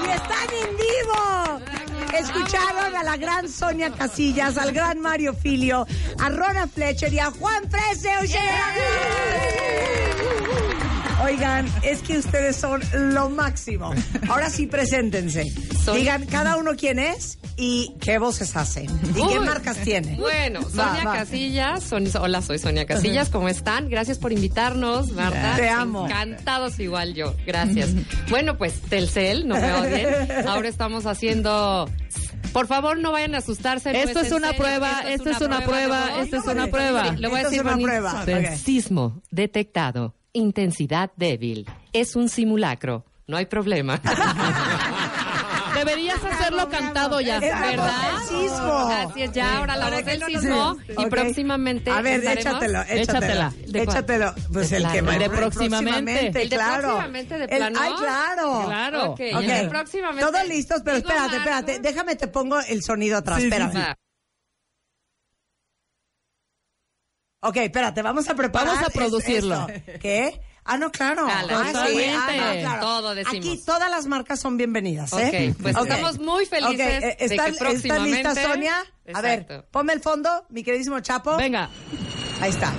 ¡Y están en vivo! Escucharon a la gran Sonia Casillas, al gran Mario Filio, a Rona Fletcher y a Juan Frese. Oigan, es que ustedes son lo máximo. Ahora sí, preséntense. Digan cada uno quién es y qué voces hace. ¿Y qué marcas tiene? Bueno, Sonia va. Casillas. Son- hola, soy Sonia Casillas. ¿Cómo están? Gracias por invitarnos, Marta. Te amo. Encantados igual yo. Gracias. Bueno, pues Telcel, no me odien. <laughs> Ahora estamos haciendo... Por favor, no vayan a asustarse. no Esto es una serio, prueba, esto es una prueba, esto es una prueba. Sí, Lo voy a Esto es decir una prueba. Sismo detectado. Intensidad débil. Es un simulacro. No hay problema. <laughs> Deberías hacerlo cantado ya. ¿Verdad? sismo. Así es, ya ahora la voz del sismo y próximamente A ver, échatelo, échatelo. Échatela. ¿De? Échatelo. Pues el Claro. que De me- próximamente. El de claro. próximamente de El- plano. ay, claro. Claro. Ok, de próximamente. Todos listos, pero espérate, Marco. espérate. Déjame te pongo el sonido atrás. Sí, sí, espérate. Va. Ok, espérate, vamos a preparar. Vamos a producirlo. esto. ¿Qué? Ah, no, claro. Ah, sí. Ah, no, claro. Todo decimos. Aquí todas las marcas son bienvenidas, ¿eh? Ok, pues estamos muy felices Ok, eh, de que ¿Están, ¿Están próximamente- listas, Sonia? A ver, ponme el fondo, mi queridísimo Chapo. Venga. Ahí está.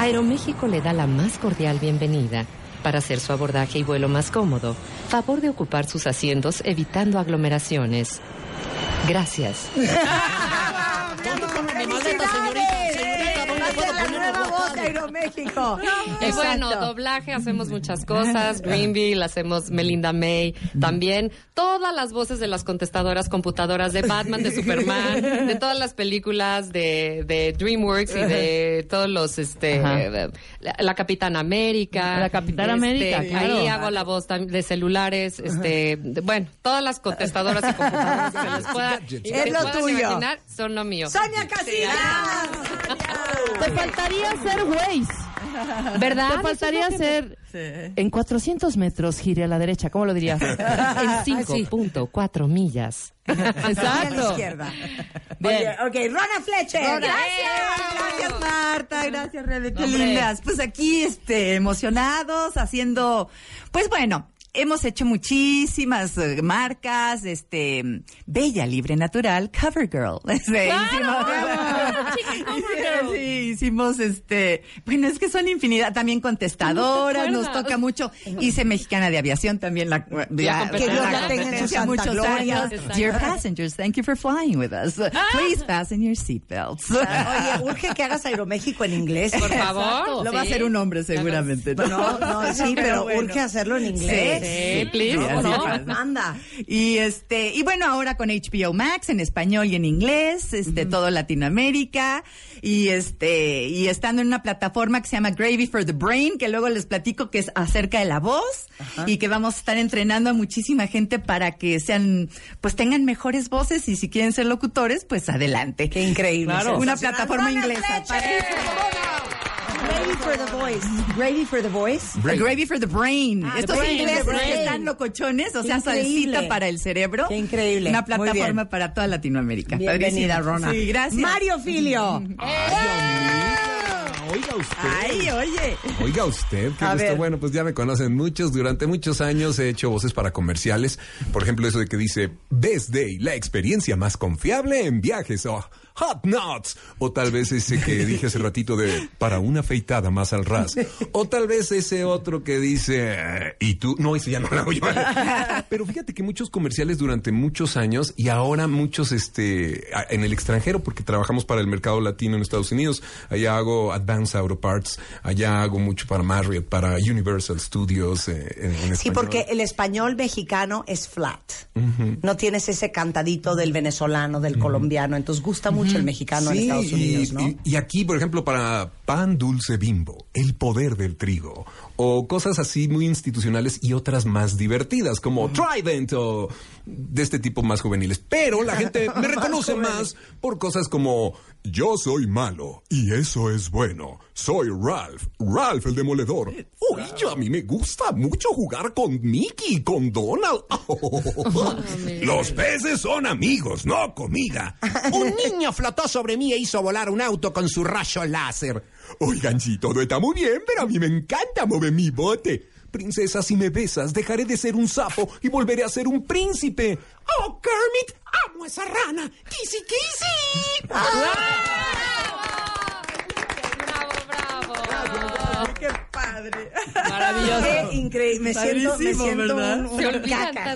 Aeroméxico le da la más cordial bienvenida. Para hacer su abordaje y vuelo más cómodo, favor de ocupar sus asientos evitando aglomeraciones. Gracias. <laughs> Va a ser la nueva voz de Aeroméxico. <laughs> Y bueno, doblaje, hacemos muchas cosas. Greenville, hacemos Melinda May. También todas las voces de las contestadoras computadoras de Batman, de Superman, de todas las películas de, de DreamWorks y de todos los, este, la, la Capitana América. La Capitana Este, América, claro. Ahí hago la voz de celulares, este, de- bueno, todas las contestadoras y computadoras que se les <laughs> pueda, Es lo tuyo. imaginar, son lo mío. Sonia Casillas. Te faltaría ser Waze. ¿Verdad? Te faltaría ser en 400 metros gire a la derecha. ¿Cómo lo dirías? <laughs> En 5.4 millas. A la Exacto. izquierda. Bien. Oye, ok, Rona Fletcher. Gracias, Marta. Gracias, Rebe. Qué Hombre. lindas. Pues aquí, este, emocionados, haciendo, pues bueno. Hemos hecho muchísimas eh, marcas, este, Bella Libre Natural, CoverGirl. <laughs> Este, hicimos, sí, hicimos este, bueno, es que son infinidad, también contestadoras, nos toca mucho. Hice Mexicana de Aviación también, la, ya, Que Dios la tenga en su muchos gloria. años. Dear passengers, thank you for flying with us. Please fasten your seatbelts. Oye, urge que hagas Aeroméxico en inglés. Por favor. Lo va a hacer un hombre seguramente. ¿no? No, no, sí, <laughs> pero, bueno. urge hacerlo en inglés. Sí, please. Sí, pasa. Manda. Y este, y bueno, ahora con HBO Max en español y en inglés, este, todo Latinoamérica, y este, y estando en una plataforma que se llama Gravy for the Brain, que luego les platico que es acerca de la voz, y que vamos a estar entrenando a muchísima gente para que sean, pues tengan mejores voces, y si quieren ser locutores, pues adelante. Qué increíble. Claro. Una plataforma inglesa. Ready for the voice. Ready for the voice. Gravy for the brain. Ah, Estos brain, ingleses the brain. que están locochones, o Qué sea, increíble. salsita para el cerebro. Qué increíble. Una plataforma para toda Latinoamérica. Bienvenida, Padrísimo. Rona. Sí, gracias. Mario Filio. Oiga usted. Ay, oye. Oiga usted, qué gusto. Bueno, pues ya me conocen muchos. Durante muchos años he hecho voces para comerciales. Por ejemplo, eso de que dice Best Day, la experiencia más confiable en viajes. Oh, Hot Nuts. O tal vez ese que <laughs> dije hace ratito de para una afeitada más al ras. O tal vez ese otro que dice, y tú, no, ese ya no lo hago yo. <laughs> Pero fíjate que muchos comerciales durante muchos años y ahora muchos este en el extranjero, porque trabajamos para el mercado latino en Estados Unidos. Allá hago Advanced Auto Parts, allá hago mucho para Marriott, para Universal Studios eh, en, en Sí, porque el español mexicano es flat. No tienes ese cantadito del venezolano, del colombiano. Entonces gusta mucho el mexicano en Sí, Estados Unidos, y, ¿no? y- y aquí, por ejemplo, para pan dulce bimbo, el poder del trigo, o cosas así muy institucionales y otras más divertidas, como Trident o de este tipo más juveniles. Pero la gente me <laughs> reconoce más por cosas como yo soy malo y eso es bueno. Soy Ralph, Ralph el demoledor. Uy, yo a mí me gusta mucho jugar con Mickey y con Donald. <laughs> Los peces son amigos, no comida. <laughs> Un niño flotó sobre mí e hizo volar un auto con su rayo láser. Oigan, sí, todo está muy bien, pero a mí me encanta mover mi bote. Princesa, si me besas, dejaré de ser un sapo y volveré a ser un príncipe. ¡Oh, Kermit! ¡Amo esa rana! ¡Kissy, kissy! ¡Qué padre! Maravilloso. Qué increíble. Me siento, me siento ¿verdad? un, un caca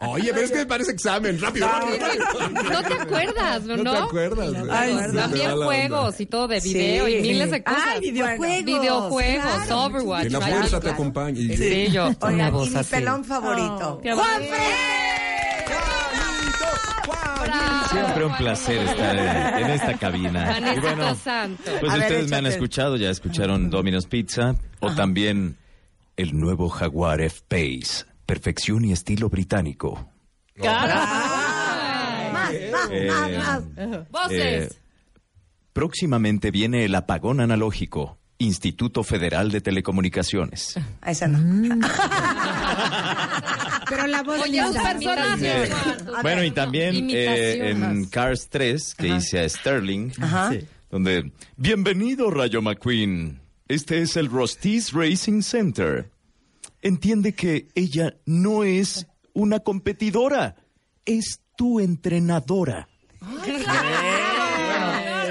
Oye, pero es que me parece examen. Rápido, rápido, rápido. No te acuerdas, ¿no? No te acuerdas. Ay, también juegos y todo de video Sí. y miles de cosas. Ay, videojuegos, Videojuegos, claro. Overwatch. Que la fuerza te. Y- Sí, yo. Una y voz mi así. pelón favorito. Qué Siempre un placer estar en, en esta cabina. Vanessa Y bueno, Santo. pues ver, ustedes me han escuchado, ya escucharon Domino's Pizza o también el nuevo Jaguar F-Pace, perfección y estilo británico. Más, más, Eh, más, más. Voces. Eh, próximamente viene el apagón analógico, Instituto Federal de Telecomunicaciones. Esa no. <laughs> Pero la voz Oye, los linda. personajes. Bueno, y también eh, en. Cars 3, que hice a Sterling, Ajá. donde, bienvenido Rayo McQueen, este es el Rostis Racing Center. Entiende que ella no es una competidora, es tu entrenadora.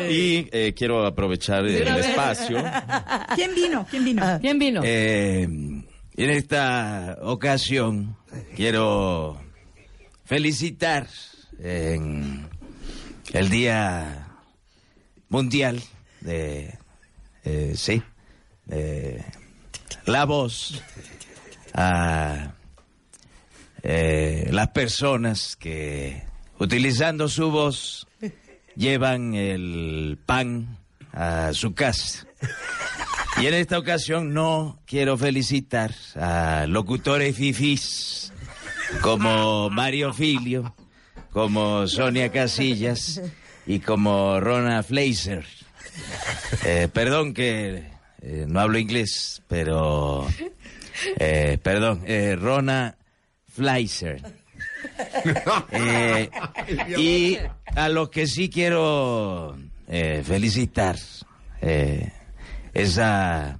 Y eh, quiero aprovechar el espacio. <laughs> ¿Quién vino? ¿Quién vino? ¿Quién vino? Eh, en esta ocasión quiero felicitar en el Día Mundial de, eh, sí, la voz a eh, las personas que utilizando su voz llevan el pan a su casa. Y en esta ocasión no quiero felicitar a locutores fifís como Mario Filio, como Sonia Casillas y como Rona Fleiser. Eh, perdón que eh, no hablo inglés, pero... eh, perdón, eh, Rona Fleiser. <laughs> Eh, y a los que sí quiero eh, felicitar eh, es a,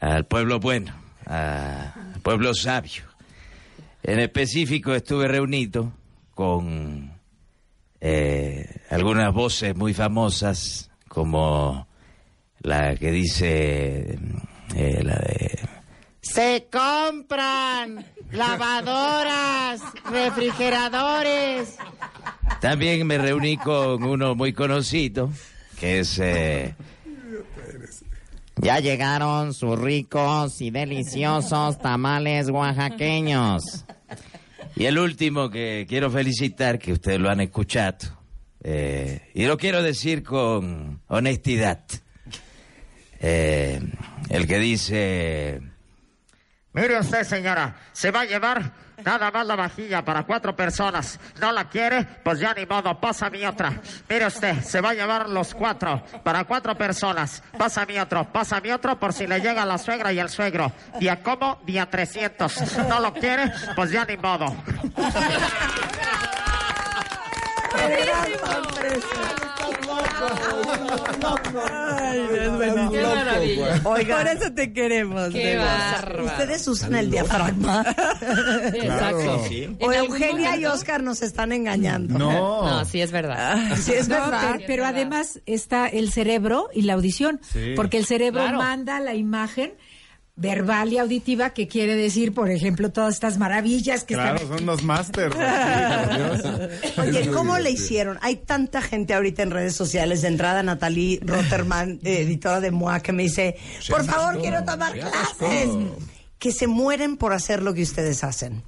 al pueblo bueno, a- al pueblo sabio. En específico estuve reunido con eh, algunas voces muy famosas como la que dice eh, la de Se compran lavadoras, refrigeradores. También me reuní con uno muy conocido, que es... eh, Ya llegaron sus ricos y deliciosos tamales oaxaqueños. y el último que quiero felicitar, que ustedes lo han escuchado, eh, y lo quiero decir con honestidad. Eh, el que dice... Mire usted, señora, se va a llevar nada más la vajilla para cuatro personas. ¿No la quiere? Pues ya ni modo, pasa mi otra. Mire usted, se va a llevar los cuatro para cuatro personas. Pasa mi otro, pasa mi otro por si le llega la suegra y el suegro. Día como, día 300. ¿No lo quiere? Pues ya ni modo. Qué maravilla. Oigan. Por eso te queremos. Qué bárbaro. Ustedes usan el diafragma. Exacto. O Eugenia y Oscar nos están engañando. No, sí es verdad. <laughs> Sí es No, verdad. pero, además está el cerebro y la audición, porque el cerebro manda la imagen verbal y auditiva que quiere decir, por ejemplo, todas estas maravillas que Claro, están son unos másters. aquí, por Dios. <laughs> Oye, ¿cómo le hicieron? Hay tanta gente ahorita en redes sociales. De entrada, Natalie Rotterman, <laughs> eh, editora de MOA, que me dice, por favor, quiero tomar clases. Que se mueren por hacer lo que ustedes hacen.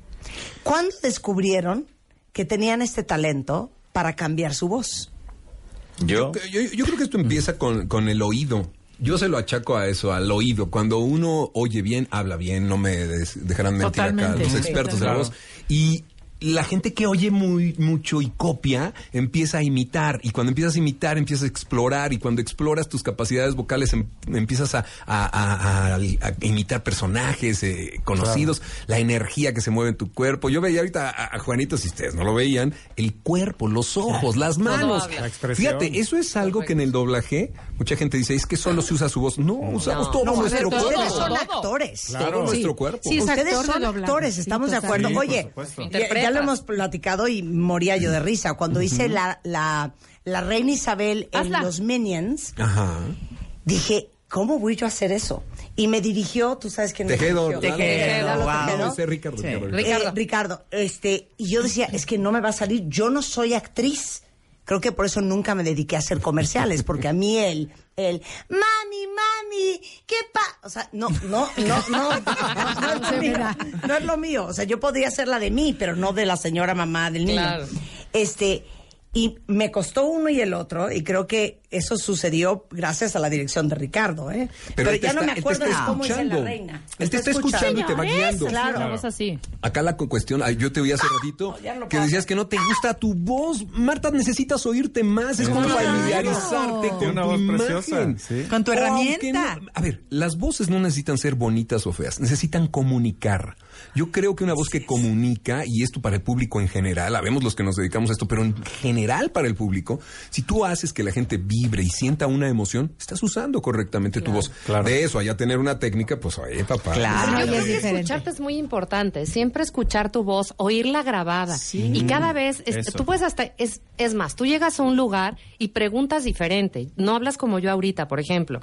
¿Cuándo descubrieron que tenían este talento para cambiar su voz? Yo, Yo, yo creo que esto empieza con, con el oído. Yo se lo achaco a eso, al oído. Cuando uno oye bien, habla bien, no me des- dejarán mentir acá Totalmente. los Sí, expertos de la voz. Y la gente que oye muy mucho y copia empieza a imitar y cuando empiezas a imitar empiezas a explorar y cuando exploras tus capacidades vocales em- empiezas a, a- a- a- a imitar personajes eh, conocidos, la energía que se mueve en tu cuerpo. Yo veía ahorita a, a Juanito, si ustedes no lo veían, el cuerpo, los ojos, las manos. La expresión. Fíjate, eso es algo que en el doblaje mucha gente dice, es que solo se usa su voz. No, usamos todo No, nuestro ustedes cuerpo. son Todo. actores. Todo Claro. nuestro cuerpo. Sí, es Ustedes actor son doblaje, actores, sí, estamos de acuerdo. Oye. Ya, lo hemos platicado y moría yo de risa. Cuando hice la, la, la reina Isabel en. Los Minions, Ajá. dije, ¿cómo voy yo a hacer eso? Y me dirigió, tú sabes quién me Tejedo. dirigió. Lalo Wow. Tejedo. Ese es Ricardo. Ricardo. Eh, Ricardo. Ricardo, este, y yo decía, es que no me va a salir, yo no soy actriz. Creo que por eso nunca me dediqué a hacer comerciales, porque a mí el, el, mami, mami, ¿qué pa? O sea, no, no, no, no, no, no es lo mío. No es lo mío. O sea, yo podría hacer la de mí, pero no de la señora mamá del niño. Claro. Este, y me costó uno y el otro, y creo que eso sucedió gracias a la dirección de Ricardo, ¿eh? Pero, ya no me él te acuerdo está cómo hice la reina. Él te está escuchando y te va guiando. Claro. Voz así. Acá la cu- cuestión, yo te oí hace ratito ya no que decías que no te gusta tu voz. Marta, necesitas oírte más. Es como Claro. familiarizarte con Tiene una tu voz imagen. preciosa, sí. Con tu herramienta. no- a ver, las voces no necesitan ser bonitas o feas, necesitan comunicar. Yo creo que una voz que comunica, y esto para el público en general, habemos los que nos dedicamos a esto, pero en general para el público, si tú haces que la gente vibre y sienta una emoción, estás usando correctamente tu voz. De eso, allá tener una técnica, pues oye, papá. Claro. Yo y creo es que escucharte es muy importante. Siempre escuchar tu voz, oírla grabada. Y cada vez, es- tú puedes hasta, es, es más, tú llegas a un lugar y preguntas diferente. No hablas como yo ahorita, por ejemplo.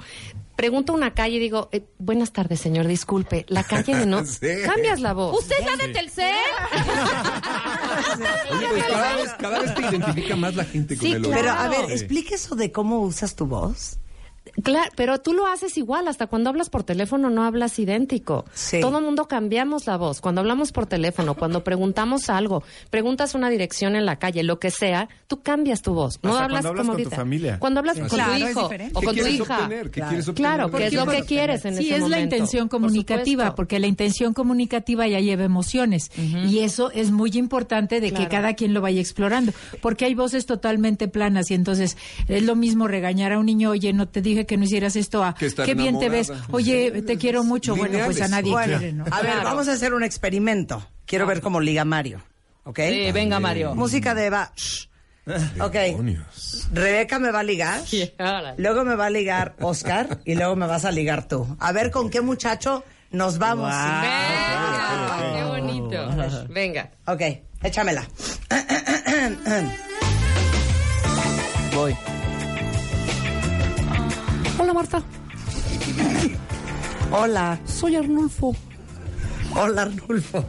Pregunto una calle y digo, eh, buenas tardes, señor, disculpe, la calle de no... <laughs> Sí. Cambias la voz. ¿Usted es la de Telcel? <laughs> Oye, pues cada vez, cada vez te identifica más la gente con Sí, el oído. Pero a ver, Claro. explique eso de cómo usas tu voz. Claro, pero tú lo haces igual, hasta cuando hablas por teléfono no hablas idéntico. Sí. Todo el mundo cambiamos la voz. Cuando hablamos por teléfono, cuando preguntamos algo, preguntas una dirección en la calle, lo que sea, tú cambias tu voz. No Hasta hablas cuando hablas como con tu familia. Cuando hablas con Claro, tu hijo o ¿Qué con tu quieres hija. obtener? ¿Qué quieres obtener? Claro, que es lo que quieres en Sí, ese es la momento. intención comunicativa, porque la intención comunicativa ya lleva emociones. Y eso es muy importante de que Claro. cada quien lo vaya explorando. Porque hay voces totalmente planas y entonces es lo mismo regañar a un niño, oye, no te dije que no hicieras esto, a Que qué bien te ves, oye, te quiero mucho. Bueno, pues a Lineales. nadie Bueno, quiere, ¿no? a ver, Claro. vamos a hacer un experimento. Quiero ver cómo liga Mario. ¿Ok? Sí, venga, Mario. Música de Eva. Shh. Ok. Demonios. Rebeca me va a ligar. Luego me va a ligar Oscar. y luego me vas a ligar tú. A ver con qué muchacho nos vamos. Venga, qué bonito. Venga. Ok, échamela. Voy. Hola, Marta. Hola. Soy Arnulfo. Hola, Arnulfo.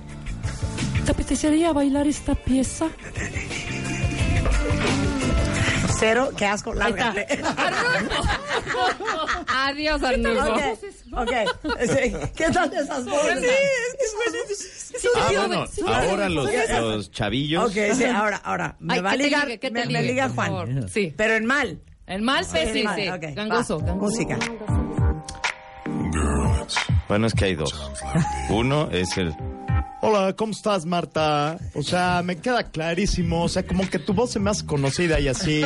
¿Te apetecería bailar esta pieza? Cero, qué asco, lárgate. Adiós, Arnulfo. Ok. Sí, ¿Qué tal esas voces? Ah, bueno, ahora los, los chavillos. Ok, sí, ahora, ahora. Me Ay, va a que ligar, ligue, que me, me ligue, liga Juan. Sí. Pero en mal. El mal Sí, pésimo. sí, mal, sí. ok, Gangoso, va. gangoso. Música. Bueno, es que hay dos. Uno es el Hola, ¿cómo estás, Marta? O sea, me queda clarísimo. O sea, como que tu voz se me hace conocida y así.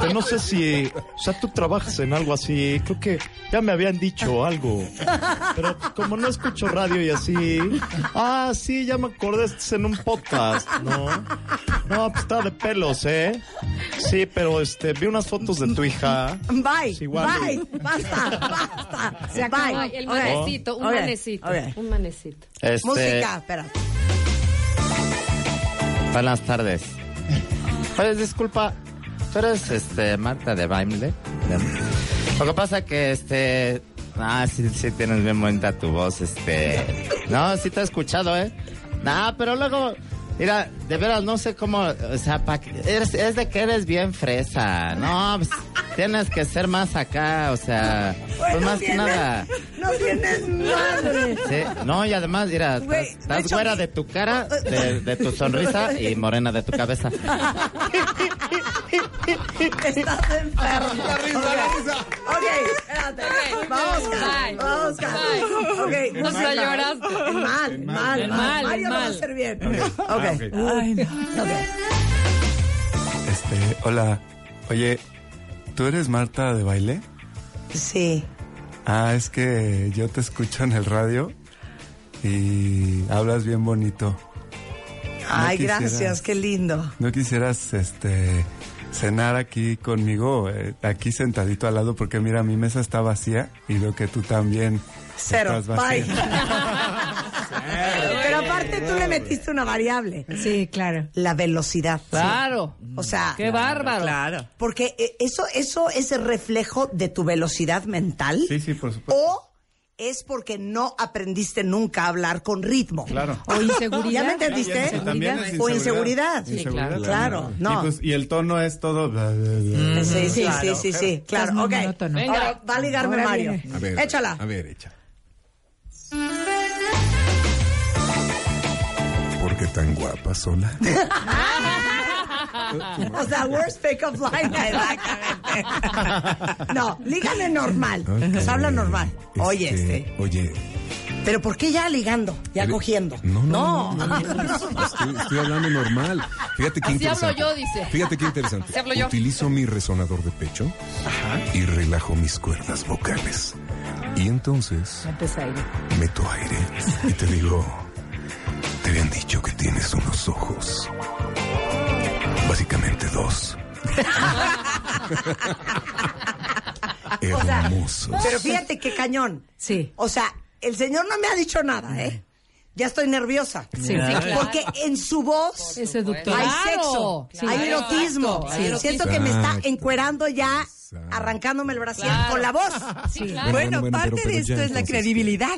Pero no sé si. O sea, tú trabajas en algo así. Creo que ya me habían dicho algo. Pero como no escucho radio y así. Ah, sí, ya me acordé. Estás en un podcast, ¿no? No, pues está de pelos, ¿eh? Sí, pero este, vi unas fotos de tu hija. Bye, igual. bye, basta, basta. Se acabó. Bye. El manecito, un manecito. Un manecito. Este- Música, Buenas tardes. Oye, disculpa, ¿tú eres este, Marta de Baimle? Lo que pasa que, este... Ah, sí, tienes bien bonita tu voz, este... No, sí te he escuchado, ¿eh? No, pero luego... Mira, de veras, no sé cómo... O sea, pa, eres, es de que eres bien fresa. No, pues, tienes que ser más acá, o sea... Pues más que nada... No tienes madre. Sí, no, y además, mira, estás, de estás hecho- güera de tu cara, de, de tu sonrisa y morena de tu cabeza. Estás enfermo. La risa, la risa. Ok, espérate. Vamos, Bye. vamos, Bye. Ok, No se lloraste. Mal, En mal, mal, mal. en mal, Mario en lo va a mal. hacer bien. Ok. Ok. Ah, ok. Ay, no. Ok. Este, hola. Oye, ¿tú eres Marta de baile? Sí. Ah, es que yo te escucho en el radio y hablas bien bonito. Ay, quisieras- gracias, qué lindo. ¿No quisieras, este, cenar aquí conmigo, eh, aquí sentadito al lado? Porque mira, mi mesa está vacía y veo que tú también Cero. estás vacía. Bye. <laughs> Pero aparte tú le metiste una variable. Sí, claro. La velocidad. Claro. O sea, Qué bárbaro. Claro. Porque eh, eso, eso es el reflejo de tu velocidad mental. Sí, sí, por supuesto. O es porque no aprendiste nunca a hablar con ritmo. Claro. <laughs> O inseguridad. ¿Ya me entendiste? También es O inseguridad. Inseguridad. Claro. No. Y, pues, y el tono es todo... Sí, sí, Claro. sí, sí, sí. Claro. Ok. monótono. Ahora va a ligarme Ahora Mario. A ver, Échala. A ver, échala. Tan guapa sola? <laughs> O sea, worst pick-up line. Exactamente. No, lígame normal. Nos habla normal. Oye, este. Oye, Pero ¿por qué ya ligando? Ya cogiendo. No, no, No. no, no, no, Estoy, estoy hablando normal. Fíjate qué Así hablo interesante. yo, dice. Fíjate qué interesante. Así hablo yo. Utilizo mi resonador de pecho y relajo mis cuerdas vocales. Y entonces aire. meto aire y te digo, te habían dicho que tienes unos ojos. Básicamente dos. <laughs> O sea, Hermosos. pero fíjate qué cañón. Sí. O sea, el señor no me ha dicho nada, ¿eh? Ya estoy nerviosa. Sí, sí, claro. Porque en su voz Es hay Claro, sexo, claro. hay erotismo. Hay Siento que me está encuerando ya, Exacto. arrancándome el brasier Claro. con la voz. <laughs> Sí, claro. Bueno, Bueno, bueno, parte pero- pero de esto es la credibilidad.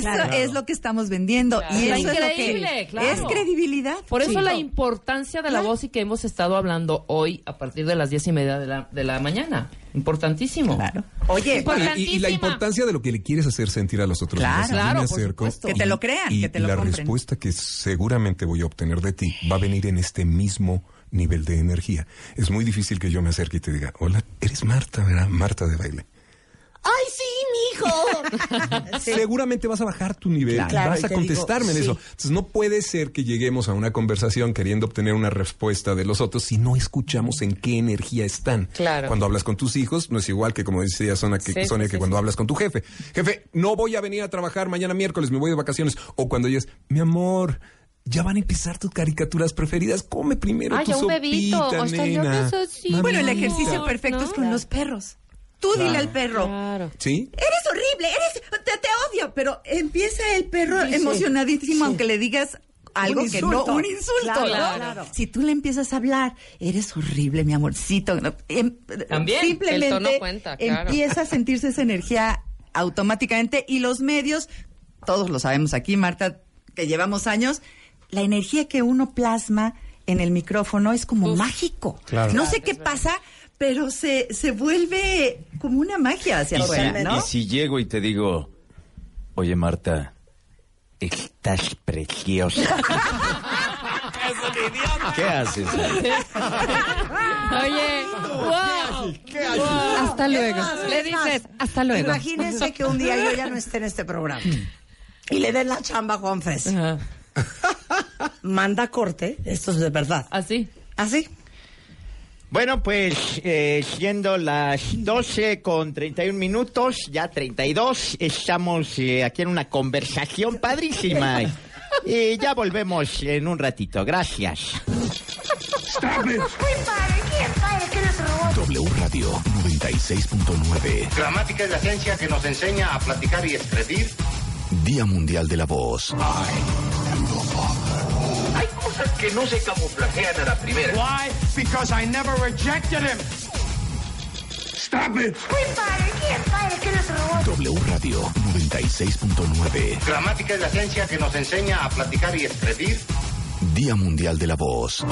Claro. es lo que estamos vendiendo. Claro. Y eso increíble, es lo que claro. es credibilidad. Por eso Sí. la importancia de la voz y que hemos estado hablando hoy a partir de las diez y media de la, de la mañana. Importantísimo. Claro. Oye, Y, y- y la importancia de lo que le quieres hacer sentir a los otros. Claro. Claro, por. Que te lo crean, y que te lo la compren. respuesta que seguramente voy a obtener de ti va a venir en este mismo nivel de energía. Es muy difícil que yo me acerque y te diga, hola, eres Marta, ¿verdad? Marta de baile. ¡Ay, sí, mijo! <laughs> Sí. Seguramente vas a bajar tu nivel, Claro. Claro, vas a te contestarme digo, en sí. eso. Entonces no puede ser que lleguemos a una conversación queriendo obtener una respuesta de los otros si no escuchamos en qué energía están. Claro. Cuando hablas con tus hijos, no es igual que como decía Sonia, que, Sí, Sonia, sí, que sí, cuando sí. hablas con tu jefe. Jefe, no voy a venir a trabajar mañana miércoles, me voy de vacaciones. O cuando dices, mi amor, ya van a empezar tus caricaturas preferidas, come primero Ay, tu a un bebito, sopita, hasta yo nena. necesito. Bueno, el ejercicio perfecto es con los perros. Tú dile al perro. Claro. ¿Sí? Eres horrible, eres, te, te odio, pero empieza el perro Sí, emocionadísimo, Sí. aunque le digas algo que no, un insulto, Claro, ¿no? claro. Si tú le empiezas a hablar, eres horrible, mi amorcito. em- También, simplemente el tono cuenta, claro. empieza a sentirse esa energía automáticamente y los medios, todos lo sabemos aquí, Marta, que llevamos años, la energía que uno plasma en el micrófono es como mágico. Claro. No sé qué pasa, pero se, se vuelve como una magia hacia Y afuera, si, ¿no? y si llego y te digo, oye Marta, estás preciosa. <laughs> ¿Qué haces? Oye, wow. Hasta luego. Le dices, hasta luego. Imagínense que un día yo ya no esté en este programa. Y le den la chamba a Juan Fres. <laughs> manda corte. Esto es de verdad. Así. ¿Así? Bueno, pues eh, siendo las 12 con 31 minutos, ya 32, estamos eh, aquí en una conversación padrísima. <laughs> Y ya volvemos en un ratito. Gracias. W Radio 96.9. Gramática es la ciencia que nos enseña a platicar y escribir. Día Mundial de la Voz. Hay cosas que no se camuflajean a la primera. Why? Because I never rejected him. Stop it. W Radio 96.9. Gramática es la ciencia que nos enseña a platicar y escribir. Día Mundial de la Voz.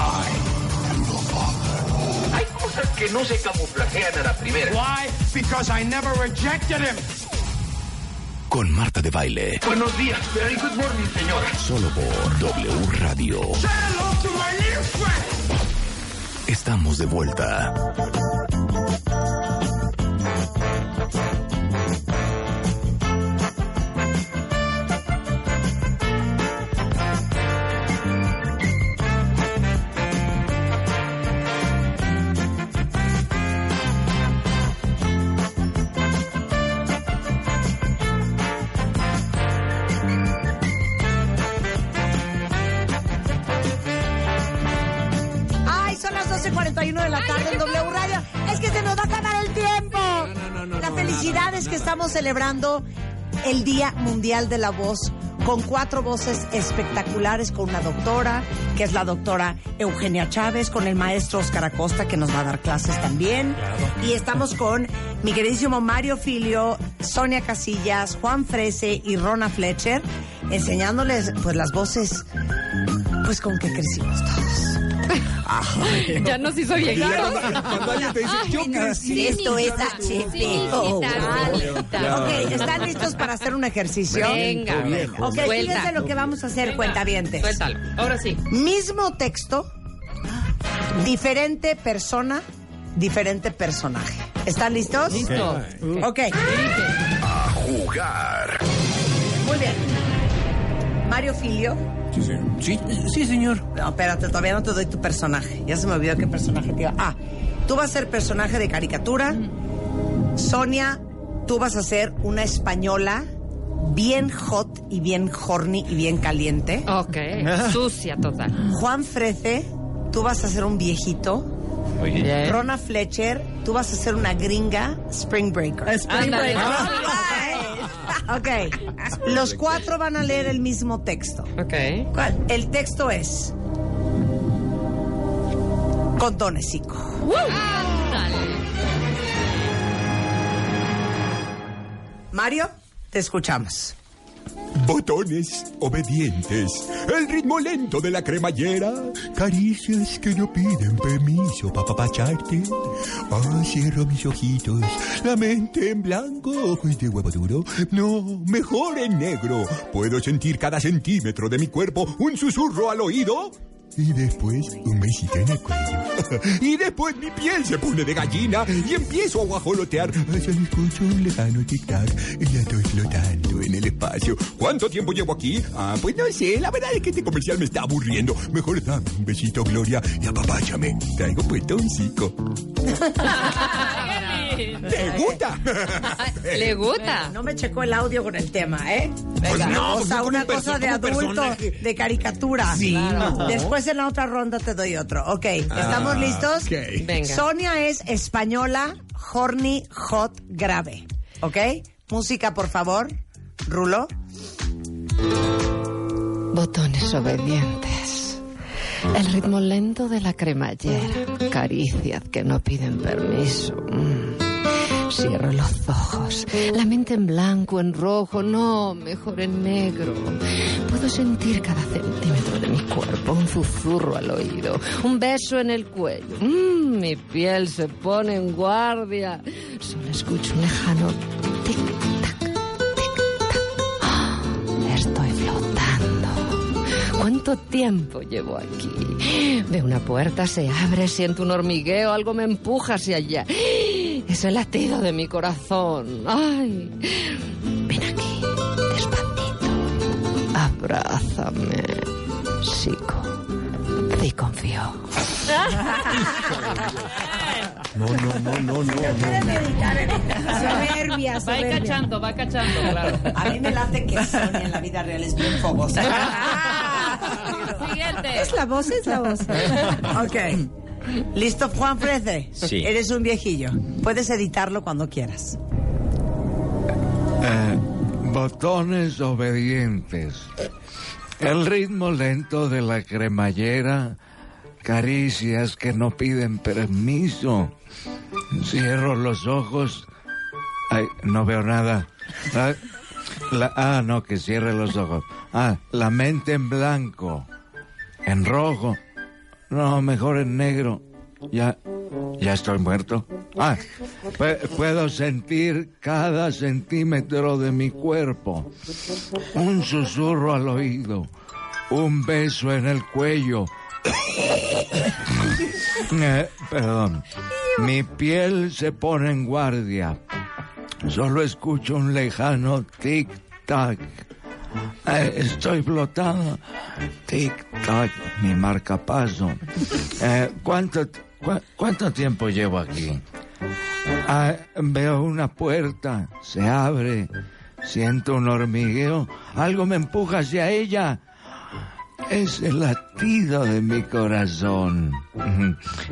Hay cosas que no se camuflajean a la primera. Why? Because I never rejected him. Con Marta de Baile. Buenos días. Very good morning, señora. Solo por W Radio. Estamos de vuelta. La felicidad es que estamos celebrando el Día Mundial de la Voz con cuatro voces espectaculares, con una doctora, que es la doctora Eugenia Chávez, con el maestro Oscar Acosta, que nos va a dar clases también. Y estamos con mi queridísimo Mario Filio, Sonia Casillas, Juan Frese y Rona Fletcher, enseñándoles pues las voces, pues con que crecimos todos. Ya nos hizo llegar. Cuando alguien te dice, yo crecí. Esto es HP. Ok, ¿están listos para hacer un ejercicio? Venga. Ok, fíjense lo que vamos a hacer, cuentavientes. Suéltalo. Ahora sí. Mismo texto, diferente persona, diferente personaje. ¿Están listos? Listo. Ok, A jugar. muy bien. Mario Filio. Sí, sí, señor. No, espérate, todavía no te doy tu personaje. Ya se me olvidó qué personaje te iba. Ah, tú vas a ser personaje de caricatura. Sonia, tú vas a ser una española bien hot y bien horny y bien caliente. Ok, <laughs> sucia total. Juan Frece, tú vas a ser un viejito. Rona Fletcher, tú vas a ser una gringa Spring Breaker. Spring Breaker. <laughs> Ok, los cuatro van a leer el mismo texto. Ok. ¿Cuál? El texto es Contonesico. Mario, te escuchamos. Botones obedientes, el ritmo lento de la cremallera, caricias que no piden permiso para papacharte. Ah, cierro mis ojitos, la mente en blanco, ojos de huevo duro. No, mejor en negro. Puedo sentir cada centímetro de mi cuerpo, un susurro al oído. Y después un besito en el cuello. <laughs> y después mi piel se pone de gallina y empiezo a guajolotear. Hasta escucho un lejano tic-tac y ya estoy flotando en el espacio. ¿Cuánto tiempo llevo aquí? Ah, pues no sé. La verdad es que este comercial me está aburriendo. Mejor dame un besito, Gloria, y apapáchame. Traigo puesto un cico. <laughs> ¿Te <laughs> gusta? ¿Le gusta? <laughs> No me checó el audio con el tema, ¿eh? Venga, no, o pues sea, una cosa de adulto, personaje. de caricatura. Sí, no. Después en la otra ronda te doy otro. Ok, ¿estamos Ah, listos? ok. Venga. Sonia es española, horny, hot, grave. ¿Ok? Música, por favor. Rulo. Botones obedientes. El ritmo lento de la cremallera. Caricias que no piden permiso. Mm. Cierro los ojos. La mente en blanco, en rojo, no, mejor en negro. Puedo sentir cada centímetro de mi cuerpo, un susurro al oído, un beso en el cuello. Mm, mi piel se pone en guardia. Solo escucho un lejano tic-tac, ¿Cuánto tiempo llevo aquí? Veo una puerta, se abre, siento un hormigueo, algo me empuja hacia allá. Es el latido de mi corazón. ¡Ay! Ven aquí, despacito. Abrázame. chico, sí confío. No, no, no, no, no, no. Soberbia, Va soberbia. cachando, va cachando, claro. A mí me late que Sonia en la vida real es bien fogosa. <laughs> Es la voz, es la voz. <laughs> ok. ¿Listo, Juan Frede? Sí. Eres un viejillo. Puedes editarlo cuando quieras. Eh, botones obedientes. El ritmo lento de la cremallera. Caricias que no piden permiso. Cierro los ojos. Ay, no veo nada. Ah, la- ah, no, que cierre los ojos. Ah, la mente en blanco. En rojo. No, mejor en negro. Ya, ya estoy muerto. Ah, pu- puedo sentir cada centímetro de mi cuerpo. Un susurro al oído. Un beso en el cuello. <coughs> Eh, perdón. Mi piel se pone en guardia. Solo escucho un lejano tic-tac. Eh, estoy flotando. Tic-tac, mi marcapaso. Eh, ¿cuánto, ¿Cuánto tiempo llevo aquí? Ah, veo una puerta, se abre, siento un hormigueo, algo me empuja hacia ella. Es el latido de mi corazón.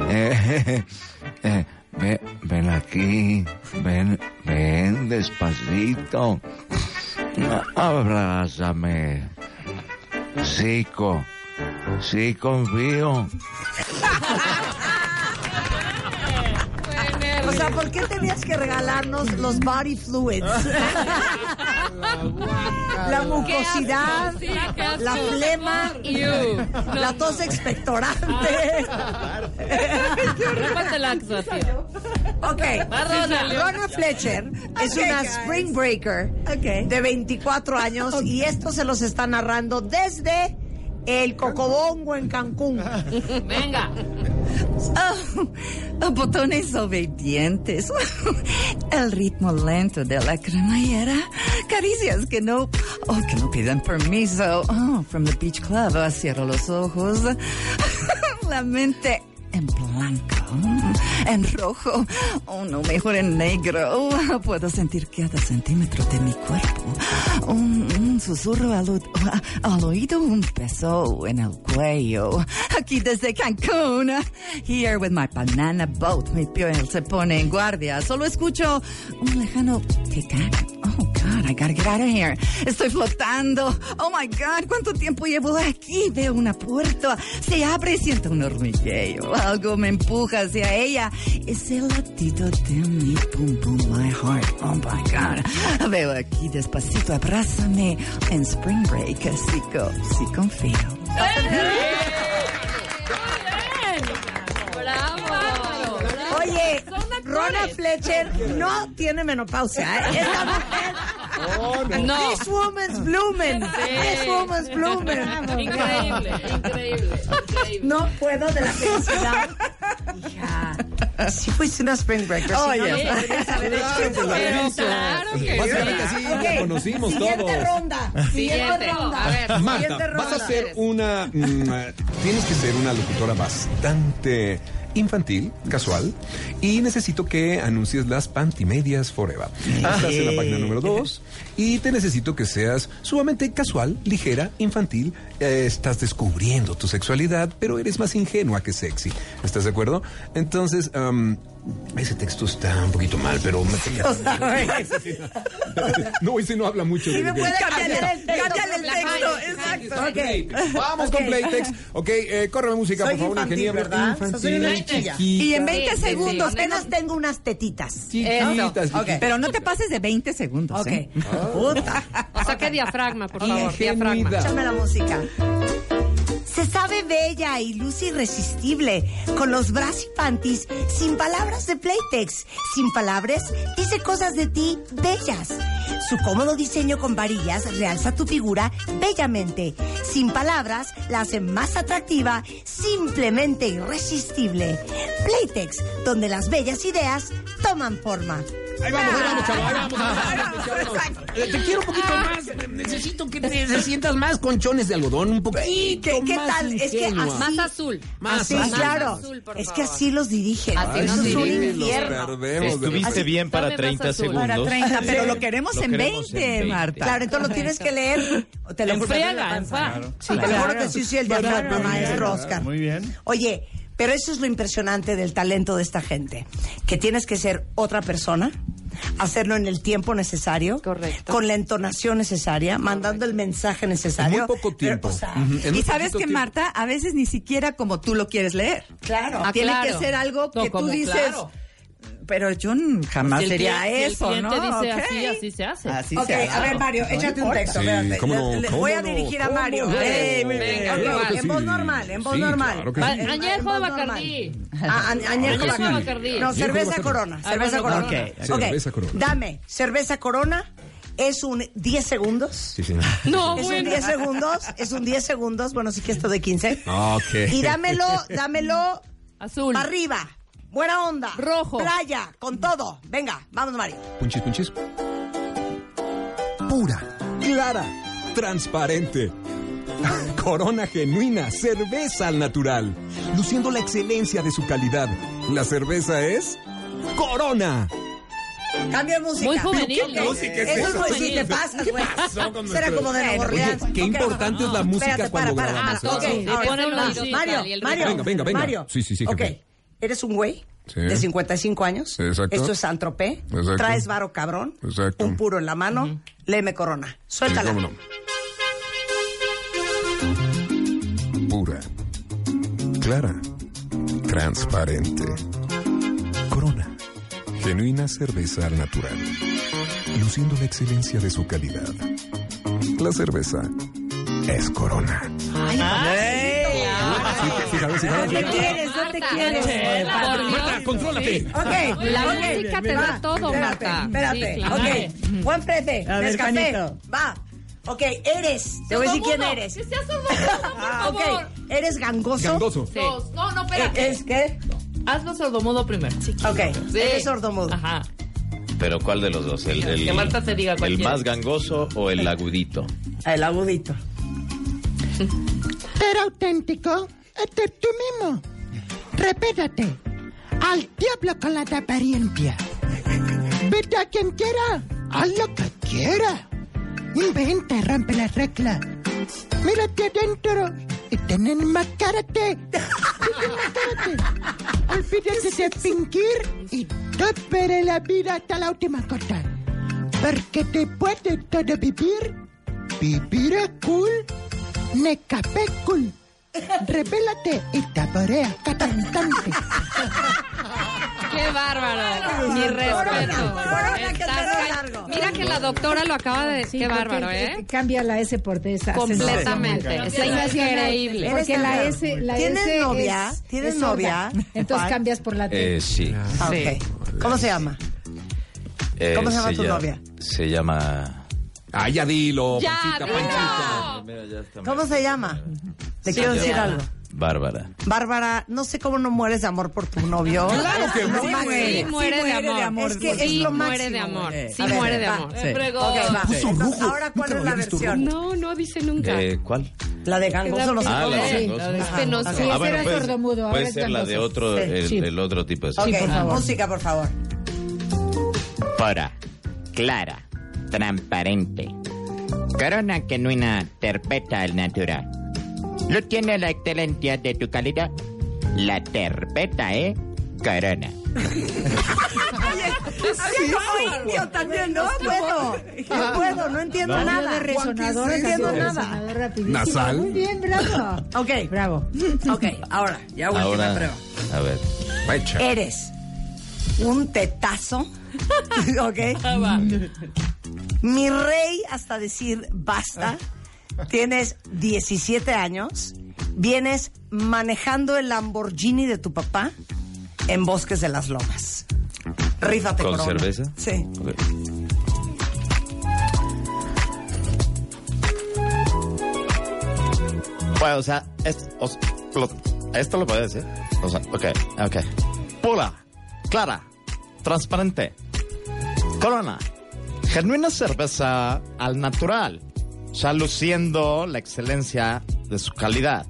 Eh, <laughs> eh, ve- ven aquí, ven, ven despacito. Abrázame. Cico, sí confío. <laughs> ¿por qué tenías que regalarnos los body fluids? <laughs> la mucosidad, Sí, la flema, Ew. la tos expectorante. Ok. Rona Fletcher es una guys. Spring Breaker de 24 años y esto se los está narrando desde el Cocobongo en Cancún. <laughs> Venga. <laughs> Oh, botones obedientes. <laughs> El ritmo lento de la cremallera. Caricias que no, oh, que no piden permiso. Oh, from the beach club. Ah, Cierro los ojos. La mente en blanco, en rojo, oh no, mejor en negro. Oh, puedo sentir cada centímetro de mi cuerpo. Un, un susurro al, <laughs> al oído, un beso en el cuello. Aquí desde Cancún, here with my banana boat. Mi piel se pone en guardia. Solo escucho un lejano tic-tac. Oh God, I gotta get out of here. Estoy flotando. Oh my God, ¿cuánto tiempo llevo aquí? Veo una puerta. Se abre y siento un hormigueo. Algo me empuja hacia ella. Es el latido de mi boom boom, my heart. Oh my God. Veo aquí despacito. Abrázame en Spring Break. Así, co- sí confío. Bravo. Oye, Rona Fletcher no tiene menopausia. ¿eh? Esta mujer. No. This woman's blooming. This woman's blooming. Increíble, increíble, increíble. No puedo de la felicidad. Hija, si fuiste una Spring Breaker, si Oye. no, Pero claro que Básicamente sí. así Ok, la conocimos siguiente todos. ronda. Siguiente Siguiente. ronda. A ver. Marta, Siguiente vas a ronda. ser una... mm, tienes que ser una locutora bastante infantil, casual, y necesito que anuncies las pantimedias forever. Estás en la página número 2 y te necesito que seas sumamente casual, ligera, infantil. Eh, estás descubriendo tu sexualidad, pero eres más ingenua que sexy. ¿Estás de acuerdo? Entonces, am, ese texto está un poquito mal, pero... me- <laughs> O sea, <laughs> no, ese no habla mucho Sí de me puede cambiar el texto. Cámbiale el La texto, exacto. Ok. Vamos Ok. con Playtex. Ok, eh, córreme música, Soy por favor, infantil, ingeniero. ¿verdad? Soy una chiquilla. chiquita. Y en 20 Sí, segundos. sí. Apenas tengo unas tetitas. Chiquitas, Ok. Pero no te pases de 20 segundos. Ok. ¿eh? Puta. O sea, que diafragma, por <laughs> favor, diafragma. Échame la música. Se sabe bella y luce irresistible, con los bras y panties, sin palabras de Playtex, sin palabras, dice cosas de ti bellas. Su cómodo diseño con varillas realza tu figura bellamente. Sin palabras, la hace más atractiva, simplemente irresistible. Playtex, donde las bellas ideas toman forma. Ahí vamos, ahí vamos, chavo, ahí vamos. ahí vamos, chavos. Eh, Te quiero un poquito más. Necesito que te, te sientas más conchones de algodón, un poquito ¿Qué, qué más tal? Es que así, Más azul. Más así, azul. claro. azul, por es que así los dirigen. Así Eso nos es un infierno. Estuviste Así- bien para Dame 30 más azul. segundos. Para 30, pero lo queremos Lo en queremos 20, en 20. Marta. Claro, entonces lo tienes que leer. Te lo En friega. Sí, te lo juro que sí el. Alfredo, maestro Oscar. Muy bien. Oye, pero eso es lo impresionante del talento de esta gente, que tienes que ser otra persona, hacerlo en el tiempo necesario, Correcto. con la entonación necesaria, mandando el mensaje necesario. En muy poco Pero, tiempo. o sea, Y sabes que, tiempo. Marta, a veces ni siquiera como tú lo quieres leer. Claro. Ah, Tiene claro. que ser algo No, que tú dices, claro. Pero yo jamás Si el sería cliente- si el eso, ¿no? dice Ok. así, así se hace. Así Ok, se hace. a ver, Mario, échate un texto. Sí, no, Le- voy a no, dirigir a Mario. no. Eh, muy bien. Venga, Ok, claro en voz sí. normal, en voz Sí, normal. claro sí. Añejo voz Bacardí. Ah, a- añejo Añejo Bacardí. No, cerveza. Corona. Ah, Cerveza Corona. Cerveza Corona. Dame cerveza Corona. Es un 10 segundos. Sí, sí. No, Es un bueno. 10 segundos. Es un 10 segundos. Bueno, sí que esto de 15. Ok. Y dámelo, dámelo Azul. arriba. Buena onda. Rojo. Playa, con todo. Venga, vamos, Mario. Punchis, punchis. Pura, clara, transparente. <laughs> Corona genuina, cerveza al natural, luciendo la excelencia de su calidad. La cerveza es Corona. Cambio de música. Muy juvenil. ¿Qué música es Eso es si te pasas, güey. Será como de Nuevo Orleans. Oye, qué importante es la música Espérate, cuando para, para. grabamos. Mario, Mario. Venga, venga, venga. Mario. Sí, sí, sí, Ok, jefe. Eres un güey Sí. de 55 años. Exacto. Esto es Santropé. Exacto. Traes varo cabrón. Exacto. Un puro en la mano. Léeme corona. Suéltala. Sí, no. Pura, clara, transparente. Corona, genuina cerveza al natural, luciendo la excelencia de su calidad. La cerveza es Corona. Ay, te quieres, te quieres. Marta, contrólate. Ok. La ok. música te da todo, espérate, Marta. Espérate, Sí, claro. ok. Juan Nescafé. Juanito. Va. Ok, eres. Te voy a decir quién eres. Que sea sordomudo, por Ah, ok. favor. ¿Eres gangoso? Gangoso. Sí. No, no, espérate. ¿Es qué? Hazlo sordomudo primero. Ok, Sí. eres sordomudo. Ajera Pero ¿cuál de los dos? ¿El, el- Que Marta te diga cuál el más gangoso o el agudito? El agudito. <laughs> Ser auténtico, este tú mismo. Repétate. Al diablo con la apariencia. Vete a quien quiera. Haz lo que quiera. Inventa rompe las reglas. Mírate adentro y ten enmascárate. Olvídate de fingir y tope la vida hasta la última gota. Porque después de todo vivir, vivir es cool. Necapé cool. Revélate y taporea cantante. ¡Qué bárbaro! Mi respeto. Estás. Mira que la doctora lo acaba de... Sí, ¡Qué bárbaro, eh! Cambia la S por D. esa Completamente. Está increíble. Porque la S, la ¿Tienes S novia? es- ¿Tienes es sorda. novia? Entonces Juan. cambias por la T. Eh, sí. Ah, ok. ¿Cómo se llama? Eh, ¿Cómo se llama tu novia? Se llama... Ah, ya dilo, ¡Ya, Panchita, dilo! Panchita. Mira, ya está. ¿Cómo se llama? Te quiero decir algo. Bárbara. Bárbara, no sé cómo no mueres de amor por tu novio. <laughs> Claro que Es lo sí muere. Sí, muere de amor. Es que Sí, es lo muere máximo, de amor. Sí, ver, muere de va. amor. Eh, fregó. Ok, va. Puso Entonces, rojo. ahora, ¿cuál Nunca es la versión? No, no dice nunca. Eh, ¿Cuál? La de gangoso no se Ah, la puede. de Sí. gangoso. Sí, ese era puede- sordomudo, Puede ser la de otro, Sí. el, Sí. otro tipo de Ok, música, por favor. Pura, clara, transparente. Corona genuina, terpeta al natural. Lo tiene la excelencia de tu calidad. La terpeta, ¿eh? Corona. Ay, yo también no puedo. No puedo, no entiendo nada. de resonador, No entiendo nada. Nasal. Muy bien, bravo. <laughs> Ok, Bravo. ok, ahora, ya última Ahora, prueba. a ver. Fecha. Eres un tetazo, <laughs> ¿ok? Mi rey, hasta decir basta, tienes 17 años, vienes manejando el Lamborghini de tu papá en Bosques de las Lomas. Rífate, ¿Con corona. cerveza? Sí. Bueno, o sea, esto, lo, esto decir. O sea, ok, ok. Pura, clara, transparente, corona, genuina cerveza al natural. Ya luciendo la excelencia de su calidad.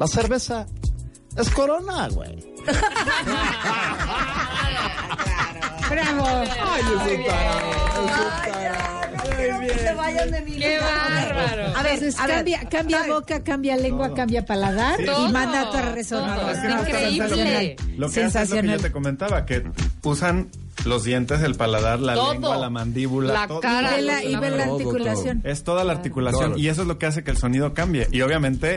La cerveza es Corona, güey. <laughs> Bravo. Ay, eso que se vayan de mi Qué bárbaro. A ver, Entonces, a ver. cambia, cambia boca, cambia lengua, cambia paladar y manda a. Todo. Está increíble. Lo que hace es lo que yo te comentaba, que usan los dientes, el paladar, la Todo. lengua, la mandíbula. La todo. cara. Y la, y la Todo, articulación. Es toda la articulación y eso es lo que hace que el sonido cambie. Y obviamente,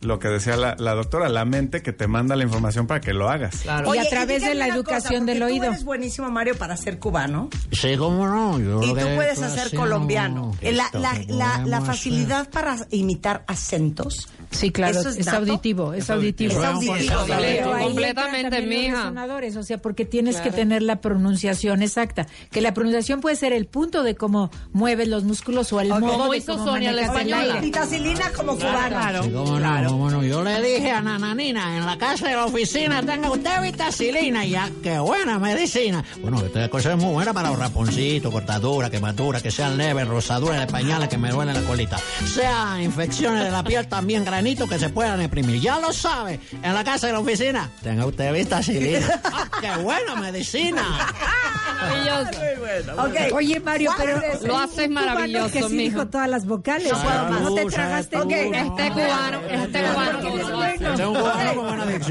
lo que decía la, la doctora, la mente que te manda la información para que lo hagas. Claro. Y a través dígame de la educación porque del oído. Tú eres buenísimo, Mario, para ser cubano. Sí, cómo no. Yo Y tú puedes hacer colombiano. ¿Qué La, la, la, facilidad para imitar acentos. Sí, claro, ¿Eso es es, nato? auditivo, es auditivo. Es auditivo. Pero ahí Completamente, los mija. resonadores, o sea, porque tienes que tener la pronunciación exacta. Que la pronunciación puede ser el punto de cómo mueves los músculos o el modo Como de hizo cómo Sonia la española. Vitacilina como cubano. Sí, cómo no, cómo no. Yo le dije a Nananina, en la casa de la oficina, tenga usted vitacilina, ya, qué buena medicina. Bueno, esta cosa es muy buena para los raponcitos, cortaduras, quemaduras, que sean leves, rosaduras de pañales que me duelen la colita. Sea infecciones de la piel, también granitos que se puedan imprimir. Ya lo sabe, en la casa de la oficina, tenga usted vitacilina. <laughs> ¡Ah, qué buena medicina! Maravilloso. Ok. Oye, Mario, pero Lo haces maravilloso, que sí mijo. dijo todas las vocales. Ah, no te tú, tragaste. Este cubano, este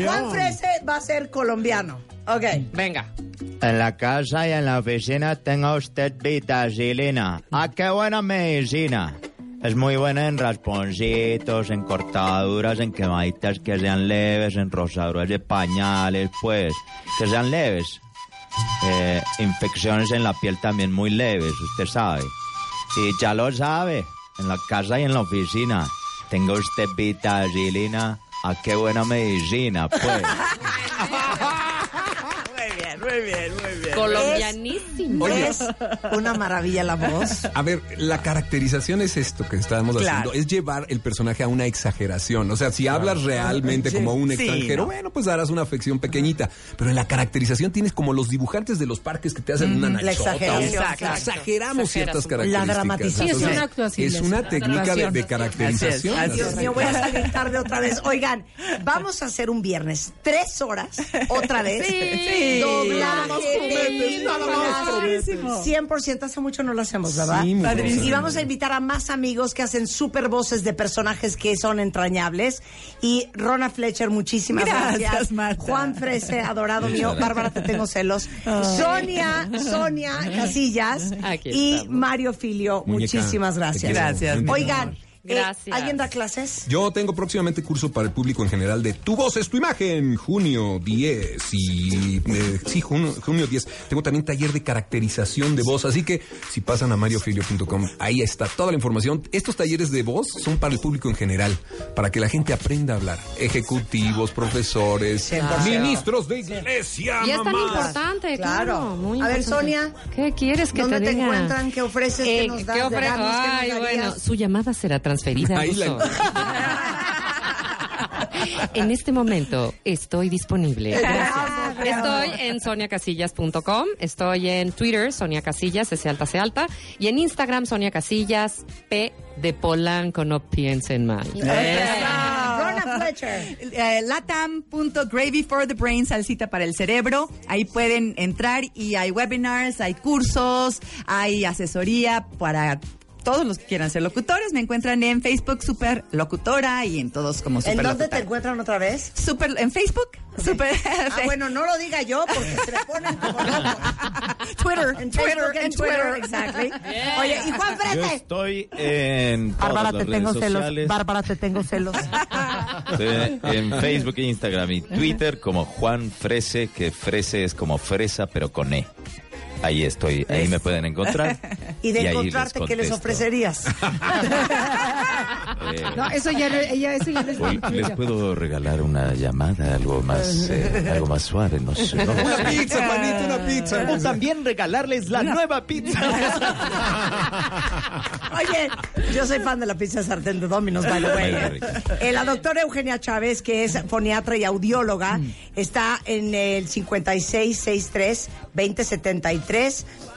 Juan Frese va a ser colombiano. Ok. Venga. En la casa y en la oficina tenga usted vitacilina. ¡Ah, qué buena medicina! Es muy buena en rasponcitos, en cortaduras, en quemaditas que sean leves, en rosaduras de pañales, pues, que sean leves. Eh, infecciones en la piel también muy leves, usted sabe. Y ya lo sabe, en la casa y en la oficina. Tenga usted vitacilina. ¡Ah, qué buena medicina, pues! <laughs> Muy bien, muy bien, muy bien. Colombianísimo. Es una maravilla la voz. A ver, la caracterización es esto que estábamos Claro. haciendo, es llevar el personaje a una exageración. O sea, si hablas realmente Sí. como un Sí, extranjero, no. bueno, pues harás una afección pequeñita. Pero en la caracterización tienes como los dibujantes de los parques que te hacen una La nachota. exageración, o- exacto. Exageramos ciertas características. La dramatización. Sí, es una actuación, Es es una una técnica de, caracterización. Ay, Dios Así mío, es. voy a salir tarde otra vez. Oigan, vamos a hacer un viernes, tres horas, otra vez. Sí. Doblaje, Prometes, nada más prometes. 100% hace mucho no lo hacemos, ¿verdad? Sí. Y vamos a invitar a más amigos que hacen super voces de personajes que son entrañables. Y Rona Fletcher, muchísimas Gracias, gracias. Marta. Juan Frese, adorado mío. Bárbara, te tengo celos. Sonia, Sonia Casillas Aquí y estamos. Mario Filio, Muñeca, muchísimas gracias. Gracias. Oigan, Gracias. ¿alguien da clases? Yo tengo próximamente curso para el público en general de Tu voz es tu imagen, junio 10 y eh, sí, junio, junio 10. Tengo también taller de caracterización de voz, así que si pasan a mariofilio.com, ahí está toda la información. Estos talleres de voz son para el público en general, para que la gente aprenda a hablar. Ejecutivos, profesores, 100%. ministros de iglesia. Y es tan importante, Claro. claro. muy A ver, importante. Sonia, ¿Qué quieres que ¿dónde te encuentran? ¿Qué ofreces? ¿Qué Eh, nos ¿qué das ofre-? ¿Qué nos bueno, su llamada será transferida. <laughs> <laughs> En este momento estoy disponible. Estoy en soniacasillas.com, estoy en Twitter, Sonia Casillas, S alta, C alta, y en Instagram, Sonia Casillas, P de Polanco, no piensen mal. Fletcher. Eh, latam.gravy for the brain, salsita para el cerebro. Ahí pueden entrar y hay webinars, hay cursos, hay asesoría para todos los que quieran ser locutores. Me encuentran en Facebook Super Locutora y en todos como Super ¿En dónde te encuentran otra vez? Super, en Facebook, Super, Ah, bueno, no lo diga yo porque se le ponen como. <laughs> Twitter, En Twitter, Facebook, en Twitter, Twitter. exactly. Oye, y Juan Yo Frese. estoy en Bárbara, te tengo celos. sociales. Bárbara, te tengo celos. <laughs> Estoy en Facebook, e Instagram y Twitter como Juan Frese, que Frese es como fresa, pero con E. Ahí estoy, ahí me pueden encontrar. <laughs> Y de encontrarte, ¿qué les ofrecerías? Eh, <laughs> No, eso ya ella, eso ya no es Hoy tuyo. les puedo regalar una llamada, algo más, eh, algo más suave, no sé. no lo sé. Una pizza, Juanito, una pizza. O también regalarles la nueva pizza. <laughs> Oye, yo soy fan de la pizza sartén de Domino's, by the way. Eh, la doctora Eugenia Chávez, que es foniatra y audióloga, Mm. está en el 5663-2073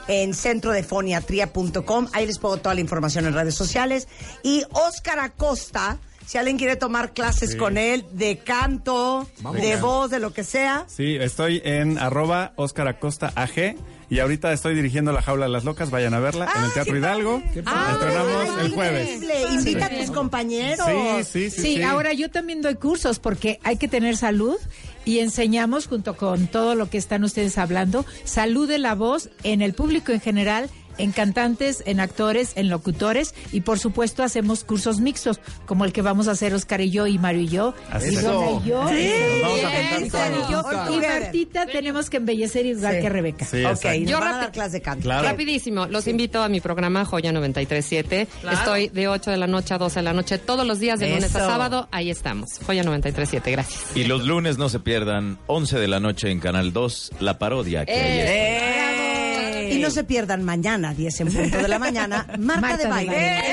en centrodefoniatría.com. Ahí les pongo toda la información en redes sociales. Y Óscar Acosta, si alguien quiere tomar clases Sí. con él de canto, Vamos. de voz, de lo que sea. Sí, estoy en arroba Oscar Acosta AG y ahorita estoy dirigiendo La Jaula de las Locas, vayan a verla en el Teatro Hidalgo. La estrenamos el jueves. Increíble. Invita a tus compañeros. Sí, sí, sí. Sí, sí. ahora yo también doy cursos porque hay que tener salud y enseñamos junto con todo lo que están ustedes hablando, salud de la voz en el público en general, en cantantes, en actores, en locutores y por supuesto hacemos cursos mixtos como el que vamos a hacer Oscar y yo y Mario y yo Así y y yo. Sí. y Nos vamos a juntar Oscar y yo todos. y Martita tenemos que embellecer igual Sí. que Rebeca. Sí, ok, exacto. nos Yo van a dar clase de canto. Claro. Rapidísimo, los invito a mi programa Joya 937. Estoy de 8 de la noche a 12 de la noche todos los días de lunes a sábado. Ahí estamos. Joya 937, gracias. Y los lunes no se pierdan, 11 de la noche en Canal 2, la parodia que ahí está. ¡Eh! Y no se pierdan mañana, 10 en punto de la mañana, Marta, <laughs> Marta de de Baile. Baile.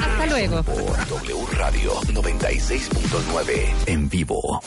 Hasta luego. Por W Radio 96.9 en vivo.